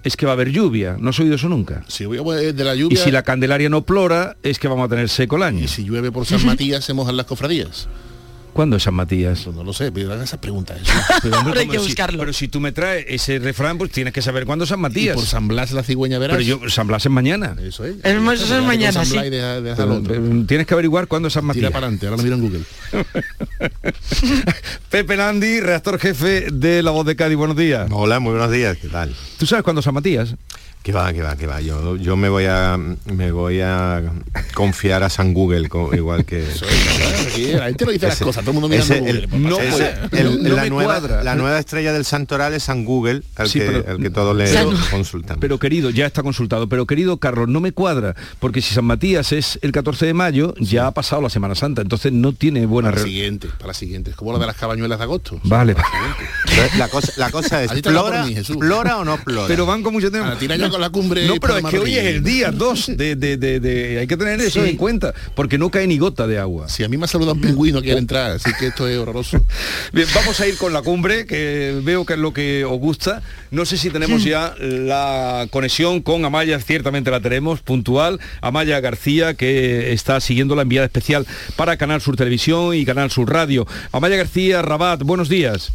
es que va a haber lluvia. ¿No has oído eso nunca? Si de la lluvia... Y si la Candelaria no plora, es que vamos a tener seco el año. Y si llueve por San Matías, se mojan las cofradías. ¿Cuándo es San Matías? Pues no lo sé, pero esas preguntas. Pero, hay que buscarlo. pero si tú me traes ese refrán, pues tienes que saber cuándo es San Matías. por San Blas la cigüeña verás. Pero yo, San Blas es mañana. Eso es. eso es mañana, sí. tienes que averiguar cuándo es San Matías. Tira para adelante, ahora lo miro en Google. Pepe Landi, redactor jefe de La Voz de Cádiz, buenos días. Hola, muy buenos días, ¿qué tal? ¿Tú sabes cuándo es San Matías? Que va, que va, que va. Yo, yo me voy a me voy a confiar a San Google igual que. la gente lo dice las cosas, todo el mundo mira Google. no, la, nueva, la nueva estrella del santoral es San Google, al, que, que todos le consultan. Pero querido, ya está consultado. Pero querido Carlos, no me cuadra, porque si San Matías es el 14 de mayo, ya ha pasado la Semana Santa, entonces no tiene buena para la siguiente, para la siguiente. Es como lo de las cabañuelas de agosto. Vale. La cosa, la cosa es, ¿plora, o no plora? Pero van con mucho tiempo la cumbre. No, pero es que hoy es el día 2 de, Hay que tener eso en cuenta, porque no cae ni gota de agua. Si a mí me ha saludado un pingüino quiere entrar, así que esto es horroroso. Bien, vamos a ir con la cumbre, que veo que es lo que os gusta. No sé si tenemos ya la conexión con Amaya, ciertamente la tenemos, puntual. Amaya García, que está siguiendo la enviada especial para Canal Sur Televisión y Canal Sur Radio. Amaya García, Rabat, buenos días.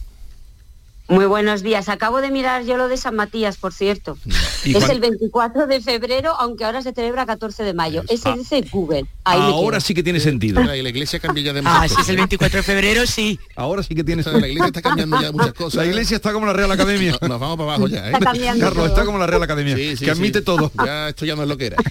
Muy buenos días. Acabo de mirar yo lo de San Matías, por cierto. Es el 24 de febrero, aunque ahora se celebra 14 de mayo. Ese dice Google. Ahí Ahora sí que tiene sentido. La iglesia cambia ya de Ah, si es el 24 de febrero, sí. Ahora sí que tiene La iglesia está cambiando ya muchas cosas. La iglesia está como la Real Academia. Nos, nos vamos para abajo ya, ¿eh? Está cambiando Carlos, todo. está como la Real Academia, Sí, sí, que admite sí. todo. Ya esto ya no es lo que era.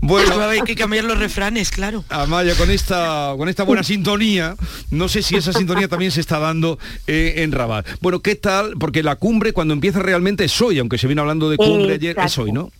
Bueno, haber que cambiar los refranes, claro. Amaya, con esta, con esta buena sintonía, no sé si esa sintonía también se está dando eh, en Rabat. Bueno, ¿qué tal? Porque la cumbre cuando empieza realmente es hoy, aunque se viene hablando de cumbre ayer, es Exacto. hoy, ¿no?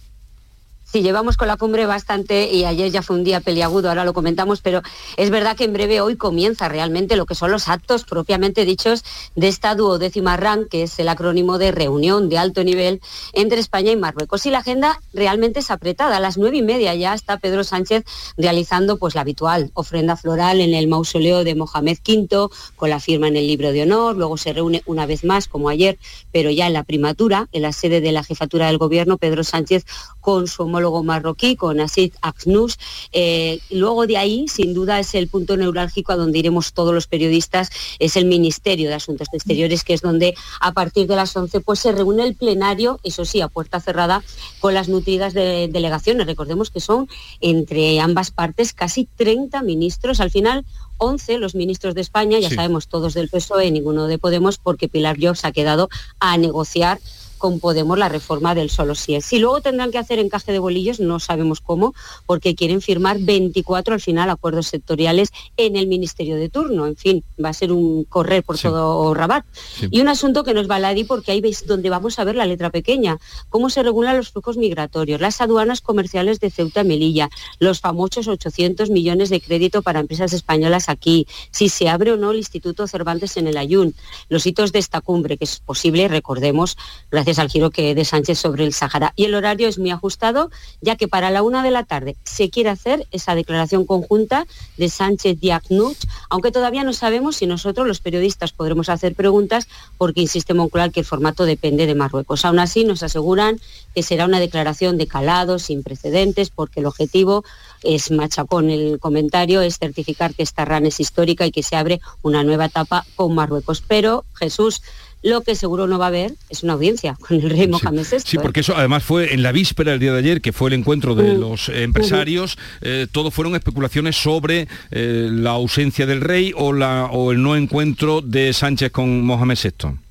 Sí, llevamos con la cumbre bastante y ayer ya fue un día peliagudo, ahora lo comentamos, pero es verdad que en breve hoy comienza realmente lo que son los actos propiamente dichos de esta duodécima RAN, que es el acrónimo de reunión de alto nivel entre España y Marruecos. Y la agenda realmente es apretada. A las nueve y media ya está Pedro Sánchez realizando pues la habitual ofrenda floral en el mausoleo de Mohamed V, con la firma en el libro de honor. Luego se reúne una vez más, como ayer, pero ya en la primatura, en la sede de la jefatura del gobierno, Pedro Sánchez con su marroquí, con Asid Aknous. Eh, luego de ahí, sin duda, es el punto neurálgico a donde iremos todos los periodistas, es el Ministerio de Asuntos Exteriores, que es donde a partir de las 11 pues, se reúne el plenario, eso sí, a puerta cerrada, con las nutridas de delegaciones. Recordemos que son entre ambas partes casi 30 ministros. Al final, 11 los ministros de España, ya Sí. sabemos todos del PSOE, ninguno de Podemos, porque Pilar Jobs ha quedado a negociar con Podemos la reforma del solo sí es. Si luego tendrán que hacer encaje de bolillos, no sabemos cómo, porque quieren firmar 24 al final acuerdos sectoriales en el ministerio de turno. En fin, va a ser un correr por todo Rabat. Y un asunto que nos baladí porque ahí veis donde vamos a ver la letra pequeña, cómo se regulan los flujos migratorios, las aduanas comerciales de Ceuta y Melilla, los famosos 800 millones de crédito para empresas españolas aquí, si se abre o no el Instituto Cervantes en el Ayun, los hitos de esta cumbre, que es posible, recordemos, gracias al giro que de Sánchez sobre el Sahara. Y el horario es muy ajustado, ya que para la una de la tarde se quiere hacer esa declaración conjunta de Sánchez y Aknouch, aunque todavía no sabemos si nosotros, los periodistas, podremos hacer preguntas, porque insiste Moncloa que el formato depende de Marruecos. Aún así, nos aseguran que será una declaración de calado, sin precedentes, porque el objetivo es machacón el comentario, es certificar que esta RAN es histórica y que se abre una nueva etapa con Marruecos. Pero, Jesús, lo que seguro no va a haber es una audiencia con el rey Mohamed VI. Sí, ¿eh? porque eso además fue en la víspera del día de ayer, que fue el encuentro de los empresarios, eh, todo fueron especulaciones sobre eh, la ausencia del rey o, la, o el no encuentro de Sánchez con Mohamed VI.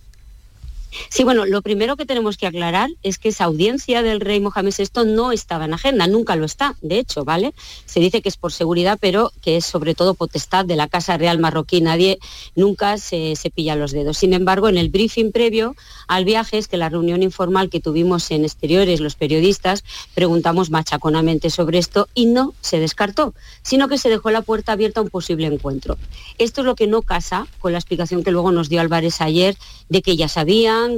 Sí, bueno, lo primero que tenemos que aclarar es que esa audiencia del rey Mohamed VI no estaba en agenda, nunca lo está, de hecho, ¿vale? Se dice que es por seguridad, pero que es sobre todo potestad de la Casa Real marroquí, nadie nunca se, se pilla los dedos. Sin embargo, en el briefing previo al viaje, es que la reunión informal que tuvimos en exteriores los periodistas, preguntamos machaconamente sobre esto y no se descartó, sino que se dejó la puerta abierta a un posible encuentro. Esto es lo que no casa con la explicación que luego nos dio Álvarez ayer de que ya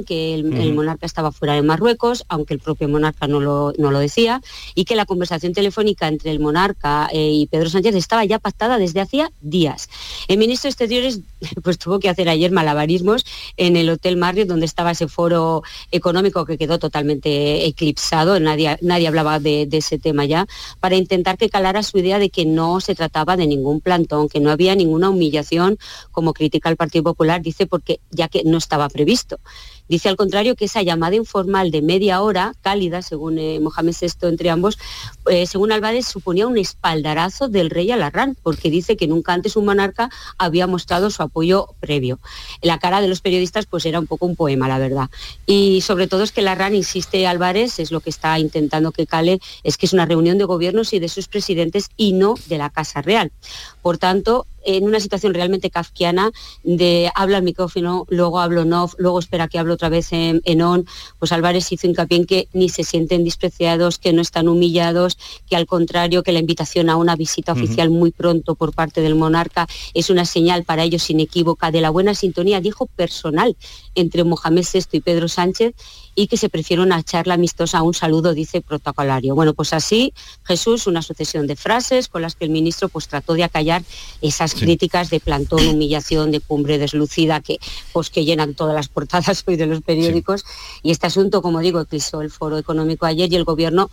que el, monarca estaba fuera de Marruecos, aunque el propio monarca no lo, no lo decía, y que la conversación telefónica entre el monarca eh, y Pedro Sánchez estaba ya pactada desde hacía días. El ministro de Exteriores pues tuvo que hacer ayer malabarismos en el Hotel Marriott, donde estaba ese foro económico que quedó totalmente eclipsado, nadie, nadie hablaba de, de ese tema ya, para intentar que calara su idea de que no se trataba de ningún plantón, que no había ninguna humillación, como critica el Partido Popular, dice porque ya que no estaba previsto. Dice al contrario que esa llamada informal de media hora, cálida, según eh, Mohamed VI entre ambos, eh, según Álvarez, suponía un espaldarazo del rey a la RAN, porque dice que nunca antes un monarca había mostrado su apoyo previo. La cara de los periodistas pues era un poco un poema, la verdad. Y sobre todo es que la RAN, insiste Álvarez, es lo que está intentando que cale, es que es una reunión de gobiernos y de sus presidentes y no de la Casa Real. Por tanto, en una situación realmente kafkiana de habla al micrófono, luego hablo en off, luego espera que hable otra vez en, en on, pues Álvarez hizo hincapié en que ni se sienten despreciados, que no están humillados, que al contrario, que la invitación a una visita oficial muy pronto por parte del monarca es una señal para ellos inequívoca de la buena sintonía, dijo personal, entre Mohamed VI y Pedro Sánchez y que se prefiere una charla amistosa a un saludo, dice protocolario. Bueno, pues así, Jesús, una sucesión de frases con las que el ministro pues trató de acallar esas críticas de plantón, humillación, de cumbre deslucida que pues que llenan todas las portadas hoy de los periódicos. Y este asunto, como digo, eclipsó el foro económico ayer y el gobierno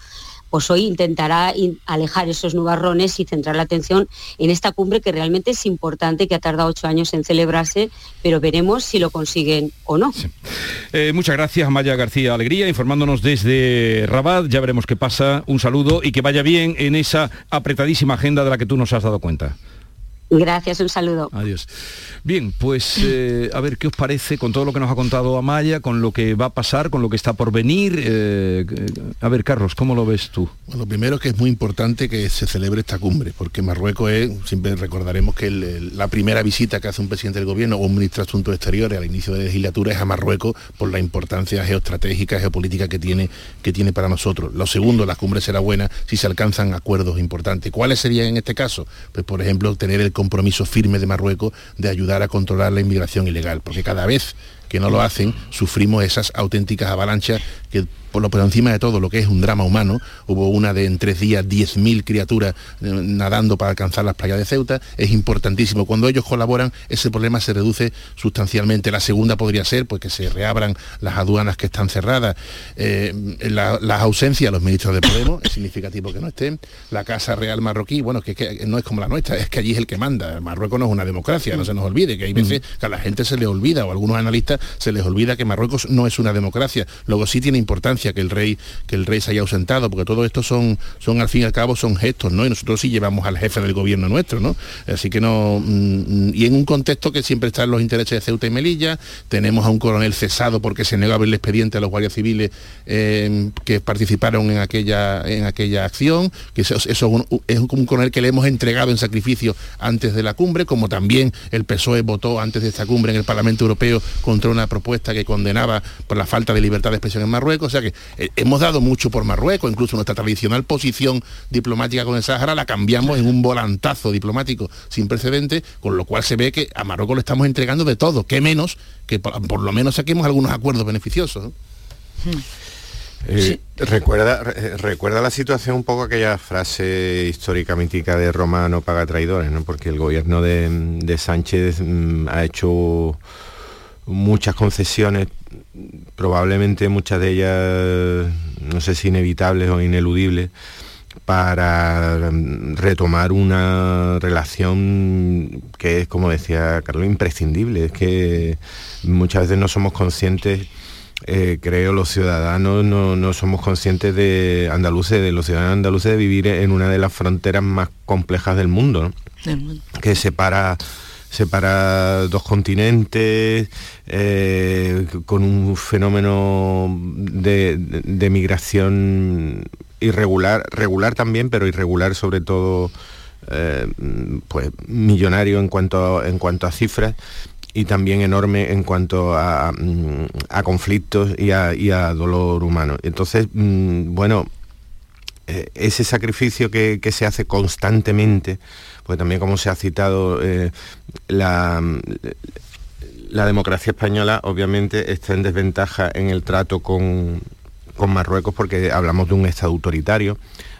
pues hoy intentará in- alejar esos nubarrones y centrar la atención en esta cumbre que realmente es importante, que ha tardado ocho años en celebrarse, pero veremos si lo consiguen o no. Eh, muchas gracias, Maya García Alegría, informándonos desde Rabat. Ya veremos qué pasa. Un saludo y que vaya bien en esa apretadísima agenda de la que tú nos has dado cuenta. Gracias, un saludo. Adiós. Bien, pues eh, a ver qué os parece con todo lo que nos ha contado Amaya, con lo que va a pasar, con lo que está por venir. Eh, a ver, Carlos, ¿cómo lo ves tú? Bueno, primero que es muy importante que se celebre esta cumbre, porque Marruecos es, siempre recordaremos que el- la primera visita que hace un presidente del gobierno o un ministro de Asuntos Exteriores al inicio de la legislatura es a Marruecos por la importancia geoestratégica, geopolítica que tiene, que tiene para nosotros. Lo segundo, la cumbre será buena si se alcanzan acuerdos importantes. ¿Cuáles serían en este caso? Pues por ejemplo, tener el compromiso firme de Marruecos de ayudar a controlar la inmigración ilegal, porque cada vez que no lo hacen, sufrimos esas auténticas avalanchas que por lo por encima de todo lo que es un drama humano, hubo una de en tres días 10.000 criaturas eh, nadando para alcanzar las playas de Ceuta, es importantísimo. Cuando ellos colaboran, ese problema se reduce sustancialmente. La segunda podría ser pues, que se reabran las aduanas que están cerradas. Eh, la- las ausencias de los ministros de Podemos, es significativo que no estén. La Casa Real marroquí, bueno, que, que no es como la nuestra, es que allí es el que manda. Marruecos no es una democracia, no se nos olvide, que hay veces que a la gente se le olvida, o a algunos analistas se les olvida que Marruecos no es una democracia. Luego sí tiene importancia que el rey, que el rey se haya ausentado, porque todo esto son, son al fin y al cabo son gestos, ¿no? Y nosotros sí llevamos al jefe del gobierno nuestro, ¿no? Así que no. mm, y en un contexto que siempre están los intereses de Ceuta y Melilla, tenemos a un coronel cesado porque se negó a abrir el expediente a los guardias civiles eh, que participaron en aquella, en aquella acción, que eso, eso es, un, es un coronel que le hemos entregado en sacrificio antes de la cumbre, como también el PSOE votó antes de esta cumbre en el Parlamento Europeo contra una propuesta que condenaba por la falta de libertad de expresión en Marruecos. O sea que eh, hemos dado mucho por Marruecos, incluso nuestra tradicional posición diplomática con el Sáhara la cambiamos en un volantazo diplomático sin precedentes, con lo cual se ve que a Marruecos le estamos entregando de todo, que menos que por, por lo menos saquemos algunos acuerdos beneficiosos. ¿no? Eh, recuerda, re- recuerda la situación un poco aquella frase histórica mítica de Roma no paga traidores, ¿no? porque el gobierno de, de Sánchez mm, ha hecho muchas concesiones, probablemente muchas de ellas, no sé si inevitables o ineludibles, para retomar una relación que es, como decía Carlos, imprescindible. Es que muchas veces no somos conscientes eh, creo los ciudadanos no, no somos conscientes de andaluces, de los ciudadanos andaluces de vivir en una de las fronteras más complejas del mundo, ¿no? que separa separa dos continentes eh, con un fenómeno de, de- migración irregular, regular también, pero irregular sobre todo eh, pues millonario en cuanto a, en cuanto a cifras y también enorme en cuanto a, a conflictos y a, y a dolor humano. Entonces, mm, bueno, eh, ese sacrificio que, se hace constantemente, pues también como se ha citado, eh, la, la democracia española obviamente está en desventaja en el trato con, con Marruecos porque hablamos de un Estado autoritario,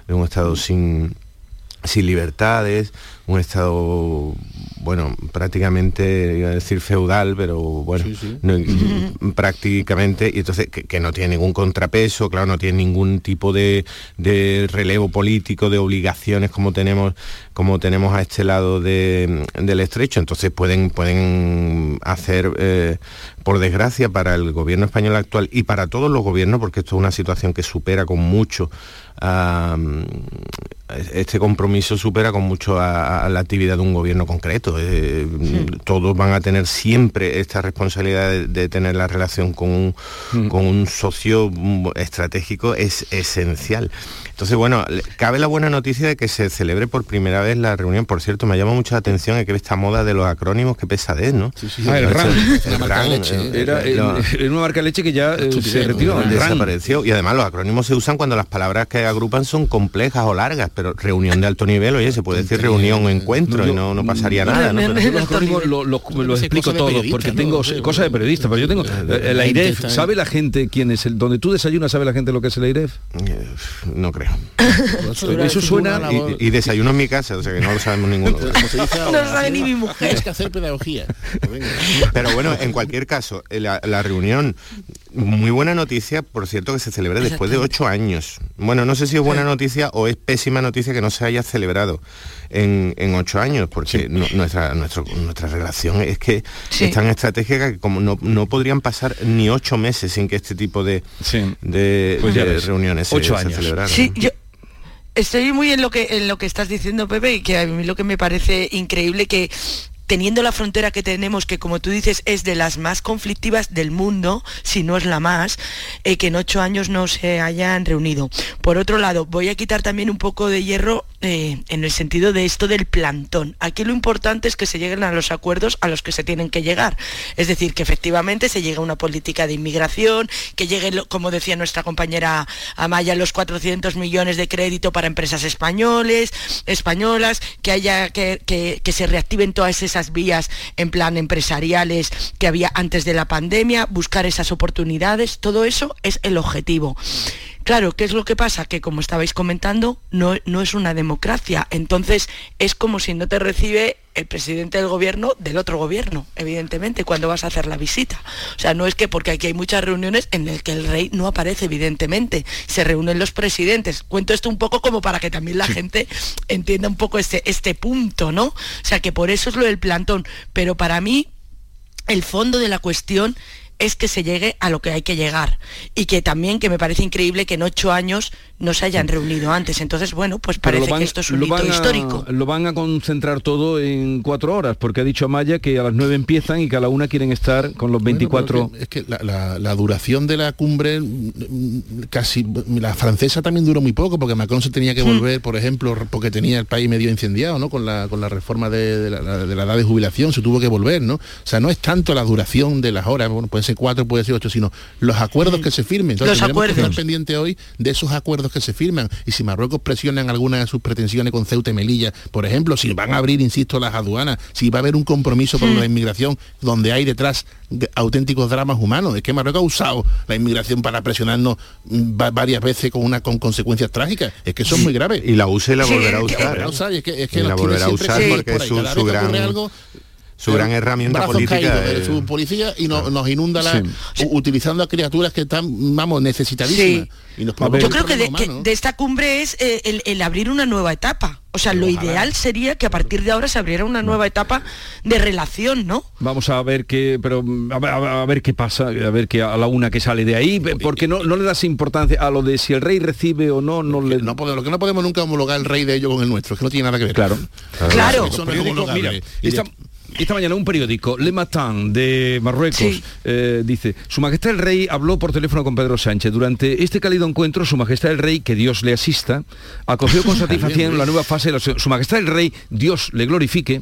de un Estado sin, sin libertades, un Estado, bueno, prácticamente, iba a decir feudal, pero bueno, no- prácticamente, y entonces que, que no tiene ningún contrapeso, claro, no tiene ningún tipo de, de relevo político, de obligaciones como tenemos, como tenemos a este lado de- del estrecho, entonces pueden, pueden hacer, eh, por desgracia, para el gobierno español actual y para todos los gobiernos, porque esto es una situación que supera con mucho a, este compromiso supera con mucho a, a la actividad de un gobierno concreto. Eh, Todos van a tener siempre esta responsabilidad de, de tener la relación con un, con un socio mm, estratégico es esencial. Entonces, bueno, cabe la buena noticia de que se celebre por primera vez la reunión. Por cierto, me llama mucha atención es que esta moda de los acrónimos, qué pesadez, ¿no? El RAN. El RAN, eh, Era, eh, una marca de leche que ya eh, se retiró. el RAN. desapareció y además los acrónimos se usan cuando las palabras que agrupan son complejas o largas pero reunión de alto nivel oye se puede decir reunión o encuentro y no, no pasaría nada ¿no? Lo- me explico periodista, porque ¿no? tengo cosas de periodista, pero yo tengo eh, el AIREF, ¿sabe la gente quién es el donde tú desayunas sabe la gente lo que es el AIREF? no creo. Eso suena y, y desayuno en mi casa o sea que no lo sabemos ninguno Como se dice ahora, No sabe ni mi mujer. Tienes que hacer pedagogía. pero bueno en cualquier caso eh, la, la reunión Muy buena noticia, por cierto, que se celebre después de ocho años. Bueno, no sé si es buena noticia o es pésima noticia que no se haya celebrado en, en ocho años, porque no- nuestra, nuestro- nuestra relación es que Sí. es tan estratégica que como no, no podrían pasar ni ocho meses sin que este tipo de, de, Pues de reuniones se, ocho se años. celebraran. Sí, yo estoy muy en lo que en lo que estás diciendo, Pepe, y que a mí lo que me parece increíble que teniendo la frontera que tenemos, que como tú dices es de las más conflictivas del mundo, si no es la más, eh, que en ocho años no se hayan reunido. Por otro lado, voy a quitar también un poco de hierro eh, en el sentido de esto del plantón. Aquí lo importante es que se lleguen a los acuerdos a los que se tienen que llegar. Es decir, que efectivamente se llegue a una política de inmigración, que llegue, como decía nuestra compañera Amaya, los 400 millones de crédito para empresas españoles, españolas, que haya que- que se reactiven todas esas vías en plan empresariales que había antes de la pandemia, buscar esas oportunidades, todo eso es el objetivo. Claro, ¿qué es lo que pasa? Que como estabais comentando, no, no es una democracia. Entonces es como si no te recibe el presidente del gobierno del otro gobierno, evidentemente, cuando vas a hacer la visita. O sea, no es que porque aquí hay muchas reuniones en las que el rey no aparece, evidentemente. Se reúnen los presidentes. Cuento esto un poco como para que también la gente entienda un poco este, este punto, ¿no? O sea, que por eso es lo del plantón. Pero para mí, el fondo de la cuestión es que se llegue a lo que hay que llegar. Y que también que me parece increíble que en ocho años no se hayan reunido antes. Entonces bueno pues parece van- que esto es un lo hito a- histórico. Lo van a concentrar todo en cuatro horas, porque ha dicho Amaya que a las nueve empiezan y que a la una quieren estar con los 24... Bueno, pero es que, es que la, la- la duración de la cumbre mm, casi la francesa también duró muy poco porque Macron se tenía que Hmm. volver por ejemplo porque tenía el país medio incendiado no con la con la reforma de, de la, de la edad de jubilación se tuvo que volver no o sea no es tanto la duración de las horas bueno puede ser cuatro puede ser ocho sino los acuerdos que se firmen. Entonces Los tenemos que acuerdos. estar pendiente hoy de esos acuerdos que se firman y si Marruecos presiona en alguna de sus pretensiones con Ceuta y Melilla por ejemplo si van a abrir insisto las aduanas si va a haber un compromiso con Hmm. la inmigración donde hay detrás de- auténticos dramas humanos es que Marruecos ha usado la inmigración para presionarnos mm, va- varias veces con una con consecuencias trágicas es que eso es muy grave Y la usa y la volverá a usar. ¿eh? es que- es que Y nos la volverá a siempre usar que- porque por es ahí, su, cada vez su que ocurre gran, algo, su gran herramienta política. caídos eh, su policía y no- nos inunda la, utilizando a criaturas que están vamos necesitadísimas y nos yo creo que de, que esta cumbre es eh, el, el abrir una nueva etapa o sea lo ideal sería que a partir de ahora se abriera una nueva etapa de relación no Vamos a ver qué, pero a ver, a qué pasa, a ver que a la una que sale de ahí, porque no, no le das importancia a lo de si el rey recibe o no, no le. No podemos, lo que no podemos nunca homologar el rey de ellos con el nuestro, es que no tiene nada que ver. Claro. Claro. Eso no es Periódico, homologable. mira, Y de- esta, esta mañana un periódico, Le Matin, de Marruecos, eh, dice, Su Majestad el Rey habló por teléfono con Pedro Sánchez. Durante este cálido encuentro, Su Majestad el Rey, que Dios le asista, acogió con satisfacción la nueva fase de la... Su Majestad el Rey, Dios le glorifique.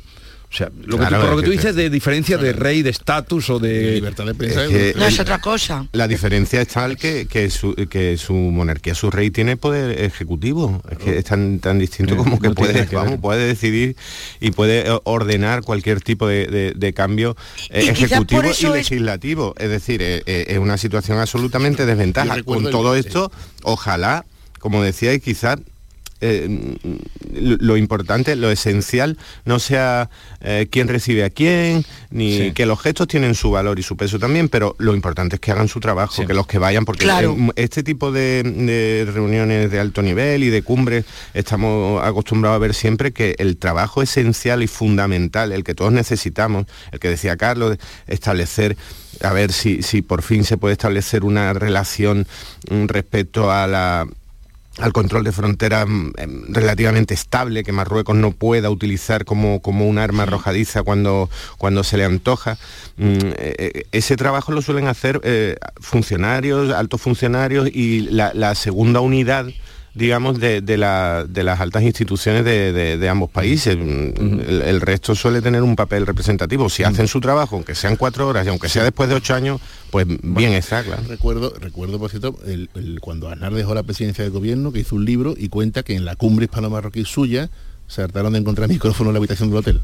O sea, lo, que, tú, lo es que tú que- dices de diferencia de rey, de estatus o de... libertad de Es que no es otra cosa La diferencia es tal que, que, su, que su monarquía, su rey tiene poder ejecutivo. Es que es tan, tan distinto Eh, como que no puede, vamos, puede decidir y puede ordenar cualquier tipo de, de- de cambio eh, Y ejecutivo y es- legislativo. Es decir, eh, eh, es una situación absolutamente desventaja. Con el- todo esto, ojalá, como decía, y quizás eh, lo, importante, lo esencial, no sea eh, quién recibe a quién, ni Sí. que los gestos tienen su valor y su peso también, pero lo importante es que hagan su trabajo, que los que vayan, porque Claro. este tipo de, de reuniones de alto nivel y de cumbres estamos acostumbrados a ver siempre que el trabajo esencial y fundamental, el que todos necesitamos, el que decía Carlos, establecer a ver si, si por fin se puede establecer una relación mm, respecto a la al control de fronteras mm, em, relativamente estable que Marruecos no pueda utilizar como, como un arma arrojadiza cuando, cuando se le antoja. Mm, eh, eh, ese trabajo lo suelen hacer eh, funcionarios, altos funcionarios y la, la segunda unidad digamos, de, de la- de las altas instituciones de, de- ambos países. El, el resto suele tener un papel representativo. Si hacen su trabajo, aunque sean cuatro horas y aunque sea después de ocho años, pues bien está, claro. Recuerdo, recuerdo por cierto, el- el- cuando Aznar dejó la presidencia del gobierno, que hizo un libro y cuenta que en la cumbre hispano-marroquí suya se hartaron de encontrar micrófono en la habitación del hotel.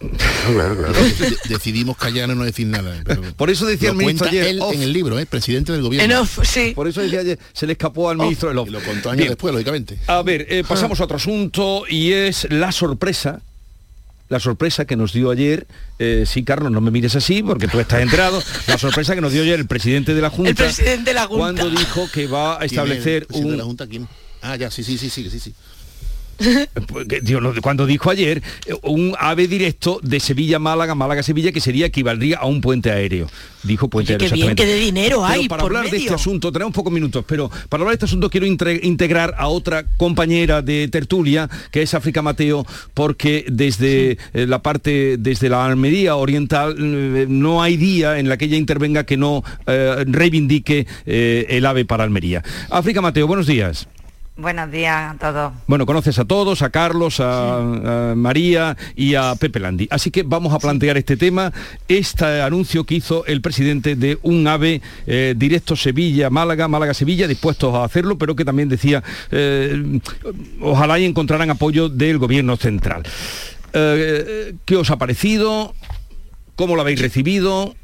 De- decidimos callar y no decir nada. pero Por eso decía el ministro ayer, él en el libro, ¿eh? presidente del gobierno. Off, sí. Por eso decía ayer, se le escapó al ministro del off. Y lo contó años Bien. después, lógicamente. A ver, eh, pasamos a otro asunto y es la sorpresa la sorpresa que nos dio ayer, eh, sí, Carlos, no me mires así porque tú estás enterado, la sorpresa que nos dio ayer el presidente de la Junta, El presidente de la Junta. cuando dijo que va a establecer ¿Quién es el presidente de un... la Junta? ¿Quién? Ah, ya, sí, sí, sí, sí, sí, sí. Pues que, digo, lo- cuando dijo ayer eh, un ave directo de Sevilla Málaga, Málaga Sevilla, que sería equivaldría a un puente aéreo. Dijo puente Oye, aéreo. qué bien, qué de dinero Pero hay para por hablar de este asunto, tenemos pocos minutos, pero para hablar de este asunto quiero integrar a otra compañera de tertulia, que es África Mateo, porque desde eh, la parte, desde la Almería Oriental, eh, no hay día en la que ella intervenga que no eh, reivindique eh, el ave para Almería. África Mateo, buenos días. Buenos días a todos. Bueno, conoces a todos, a Carlos, a, a María y a Pepe Landi. Así que vamos a plantear este tema, este anuncio que hizo el presidente de un AVE eh, directo Sevilla-Málaga, Málaga-Sevilla, dispuestos a hacerlo, pero que también decía, eh, ojalá y encontraran apoyo del gobierno central. Eh, ¿Qué os ha parecido? ¿Cómo lo habéis recibido?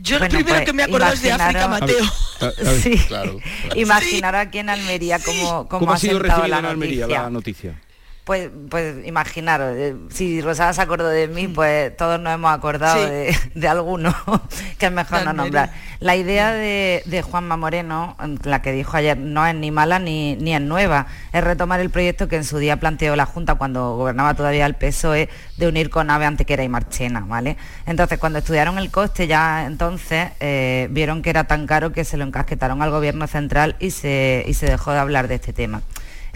Yo Bueno, lo primero pues, que me acuerdo es de África Mateo. A ver, a ver, Sí. claro, claro. Imaginaros aquí en Almería cómo, cómo, ¿Cómo ha sido sentado recibida la en Almería noticia. la noticia? Pues, pues imaginaros, eh, si Rosana se acordó de mí, pues todos nos hemos acordado Sí. de, de alguno, que es mejor no nombrar. La idea de, de Juanma Moreno, la que dijo ayer, no es ni mala ni, ni es nueva, es retomar el proyecto que en su día planteó la Junta cuando gobernaba todavía el PSOE de unir con Ave Antequera y Marchena, ¿vale? Entonces, cuando estudiaron el coste ya entonces eh, vieron que era tan caro que se lo encasquetaron al gobierno central y se, y se dejó de hablar de este tema.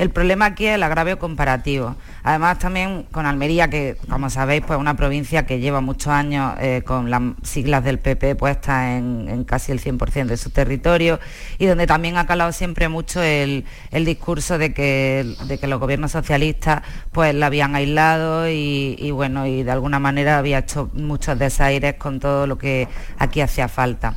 El problema aquí es el agravio comparativo. Además también con Almería, que como sabéis, pues una provincia que lleva muchos años eh, con las siglas del PP puestas en, en casi el 100% de su territorio y donde también ha calado siempre mucho el, discurso de que, de que los gobiernos socialistas pues la habían aislado y, y, bueno, y de alguna manera había hecho muchos desaires con todo lo que aquí hacía falta.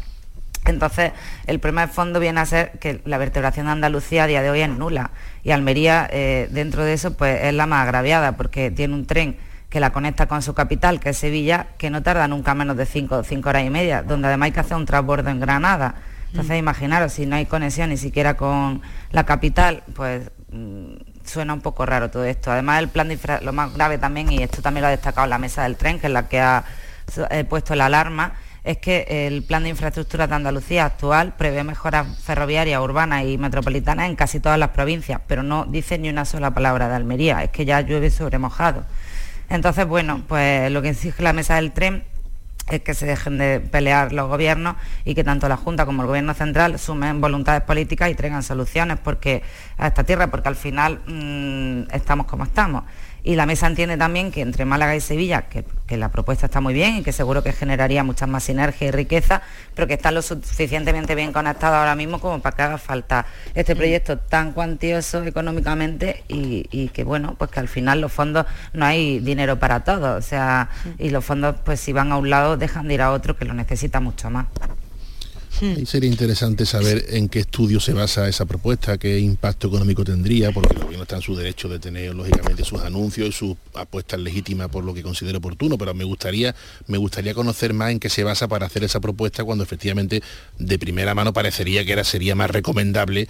Entonces, el problema de fondo viene a ser que la vertebración de Andalucía a día de hoy es nula y Almería, eh, dentro de eso, pues es la más agraviada porque tiene un tren que la conecta con su capital, que es Sevilla, que no tarda nunca menos de cinco, cinco horas y media, donde además hay que hacer un transbordo en Granada. Entonces, imaginaros, si no hay conexión ni siquiera con la capital, pues mm, suena un poco raro todo esto. Además, el plan de infra- lo más grave también, y esto también lo ha destacado la mesa del tren, que es la que ha eh, puesto la alarma, es que el plan de infraestructura de Andalucía actual prevé mejoras ferroviarias, urbanas y metropolitanas en casi todas las provincias, pero no dice ni una sola palabra de Almería, es que ya llueve sobre mojado. Entonces, bueno, pues lo que exige la mesa del tren es que se dejen de pelear los gobiernos y que tanto la Junta como el Gobierno Central sumen voluntades políticas y traigan soluciones porque a esta tierra, porque al final mm, estamos como estamos. Y la mesa entiende también que entre Málaga y Sevilla, que, que la propuesta está muy bien y que seguro que generaría muchas más sinergia y riqueza, pero que están lo suficientemente bien conectados ahora mismo como para que haga falta este proyecto tan cuantioso económicamente y, y que bueno, pues que al final los fondos no hay dinero para todos, o sea, y los fondos pues si van a un lado dejan de ir a otro que lo necesita mucho más. Y sería interesante saber en qué estudio se basa esa propuesta, qué impacto económico tendría, porque el gobierno está en su derecho de tener, lógicamente, sus anuncios y sus apuestas legítimas por lo que considere oportuno, pero me gustaría, me gustaría conocer más en qué se basa para hacer esa propuesta cuando efectivamente de primera mano parecería que era, sería más recomendable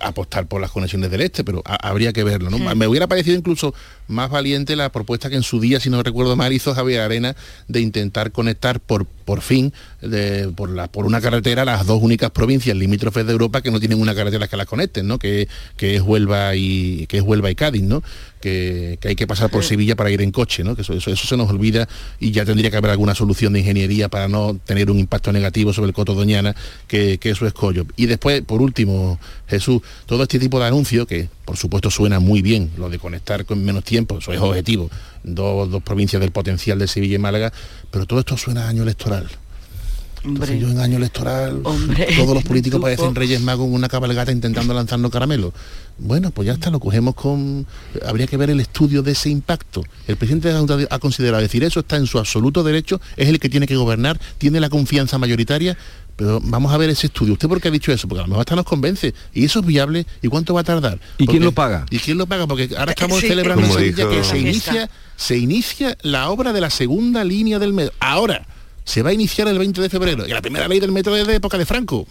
apostar por las conexiones del este, pero ha- habría que verlo. ¿no? Hmm. Me hubiera parecido incluso más valiente la propuesta que en su día, si no recuerdo mal, hizo Javier Arena de intentar conectar por, por fin, de- por, la, por una carretera, las dos únicas provincias limítrofes de Europa que no tienen una carretera que las conecten, ¿no? que, que es Huelva y que es Huelva y Cádiz, ¿no? Que, que hay que pasar por Sevilla para ir en coche, ¿no? que eso, eso, eso se nos olvida y ya tendría que haber alguna solución de ingeniería para no tener un impacto negativo sobre el Coto Doñana, que, que eso es collo. Y después, por último, Jesús, todo este tipo de anuncios, que por supuesto suena muy bien, lo de conectar con menos tiempo, eso es objetivo, dos, dos provincias del potencial de Sevilla y Málaga, pero todo esto suena a año electoral. Entonces yo en año electoral, todos los políticos parecen. Reyes Magos en una cabalgata intentando lanzarnos caramelos. Bueno, pues ya está, lo cogemos con... Habría que ver el estudio de ese impacto. El presidente de la Junta ha considerado decir eso, está en su absoluto derecho, es el que tiene que gobernar, tiene la confianza mayoritaria, pero vamos a ver ese estudio. ¿Usted por qué ha dicho eso? Porque a lo mejor hasta nos convence. ¿Y eso es viable? ¿Y cuánto va a tardar? ¿Y quién Porque- lo paga? ¿Y quién lo paga? Porque ahora estamos Sí. celebrando en Sevilla dijo- que se inicia, se inicia la obra de la segunda línea del metro. Ahora, se va a iniciar el 20 de febrero. Y la primera ley del metro es de época de Franco.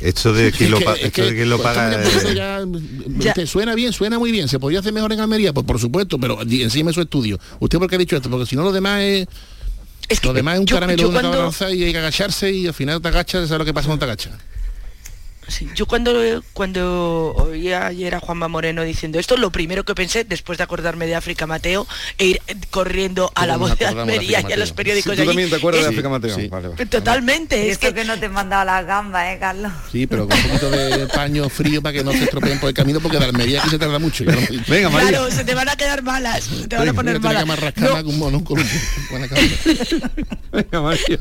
Esto de quién lo, pa- esto de quién lo pues, paga... ya- usted suena bien, suena muy bien. ¿Se podría hacer mejor en Almería? Pues por supuesto, pero encima su estudio. ¿Usted por qué ha dicho esto? Porque si no lo demás es... lo demás es un yo- caramelo yo de una cuando- y hay que agacharse y al final te agachas, ¿sabes lo que pasa cuando te agachas? Sí, yo cuando, cuando oía ayer a Juanma Moreno diciendo esto, lo primero que pensé, después de acordarme de África Mateo, e ir eh, corriendo a la voz de Almería y a los periódicos Sí, de tú allí, también te acuerdas de es- África Mateo. Vale, vale. Totalmente, es Esto que que no te he mandado las gambas, ¿eh, Carlos? Sí, pero con un poquito de paño frío para que no se estropeen por el camino, porque de Almería aquí se tarda mucho. Venga, Claro, se te van a quedar malas, te van a poner malas. con un mono, un. Venga, Mario.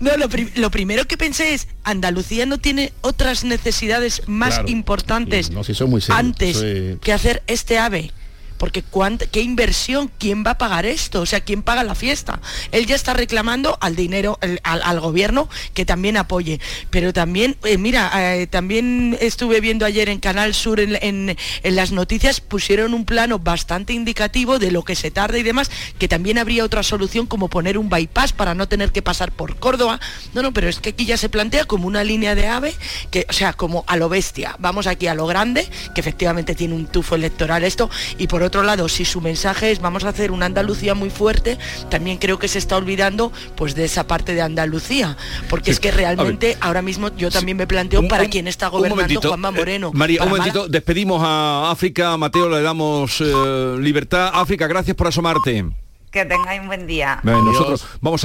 No, lo, pri- lo primero que pensé es, Andalucía no tiene otras necesidades más Claro. importantes No, si eso es muy serio. antes que hacer este ave. Porque cuánt- qué inversión, quién va a pagar esto, o sea, quién paga la fiesta. Él ya está reclamando al dinero, al, al gobierno que también apoye. Pero también, eh, mira, eh, también estuve viendo ayer en Canal Sur en, en- las noticias, pusieron un plano bastante indicativo de lo que se tarda y demás, que también habría otra solución como poner un bypass para no tener que pasar por Córdoba. No, no, pero es que aquí ya se plantea como una línea de ave, que, o sea, como a lo bestia. Vamos aquí a lo grande, que efectivamente tiene un tufo electoral esto, y por lado, si su mensaje es vamos a hacer una Andalucía muy fuerte, también creo que se está olvidando pues de esa parte de Andalucía, porque es que realmente ahora mismo yo también me planteo para quién está Un gobernando Juanma eh, Moreno. María, un momentito, despedimos a África, Mateo, le damos eh, libertad. África, gracias por asomarte. Que tengáis un buen día. Nosotros vamos a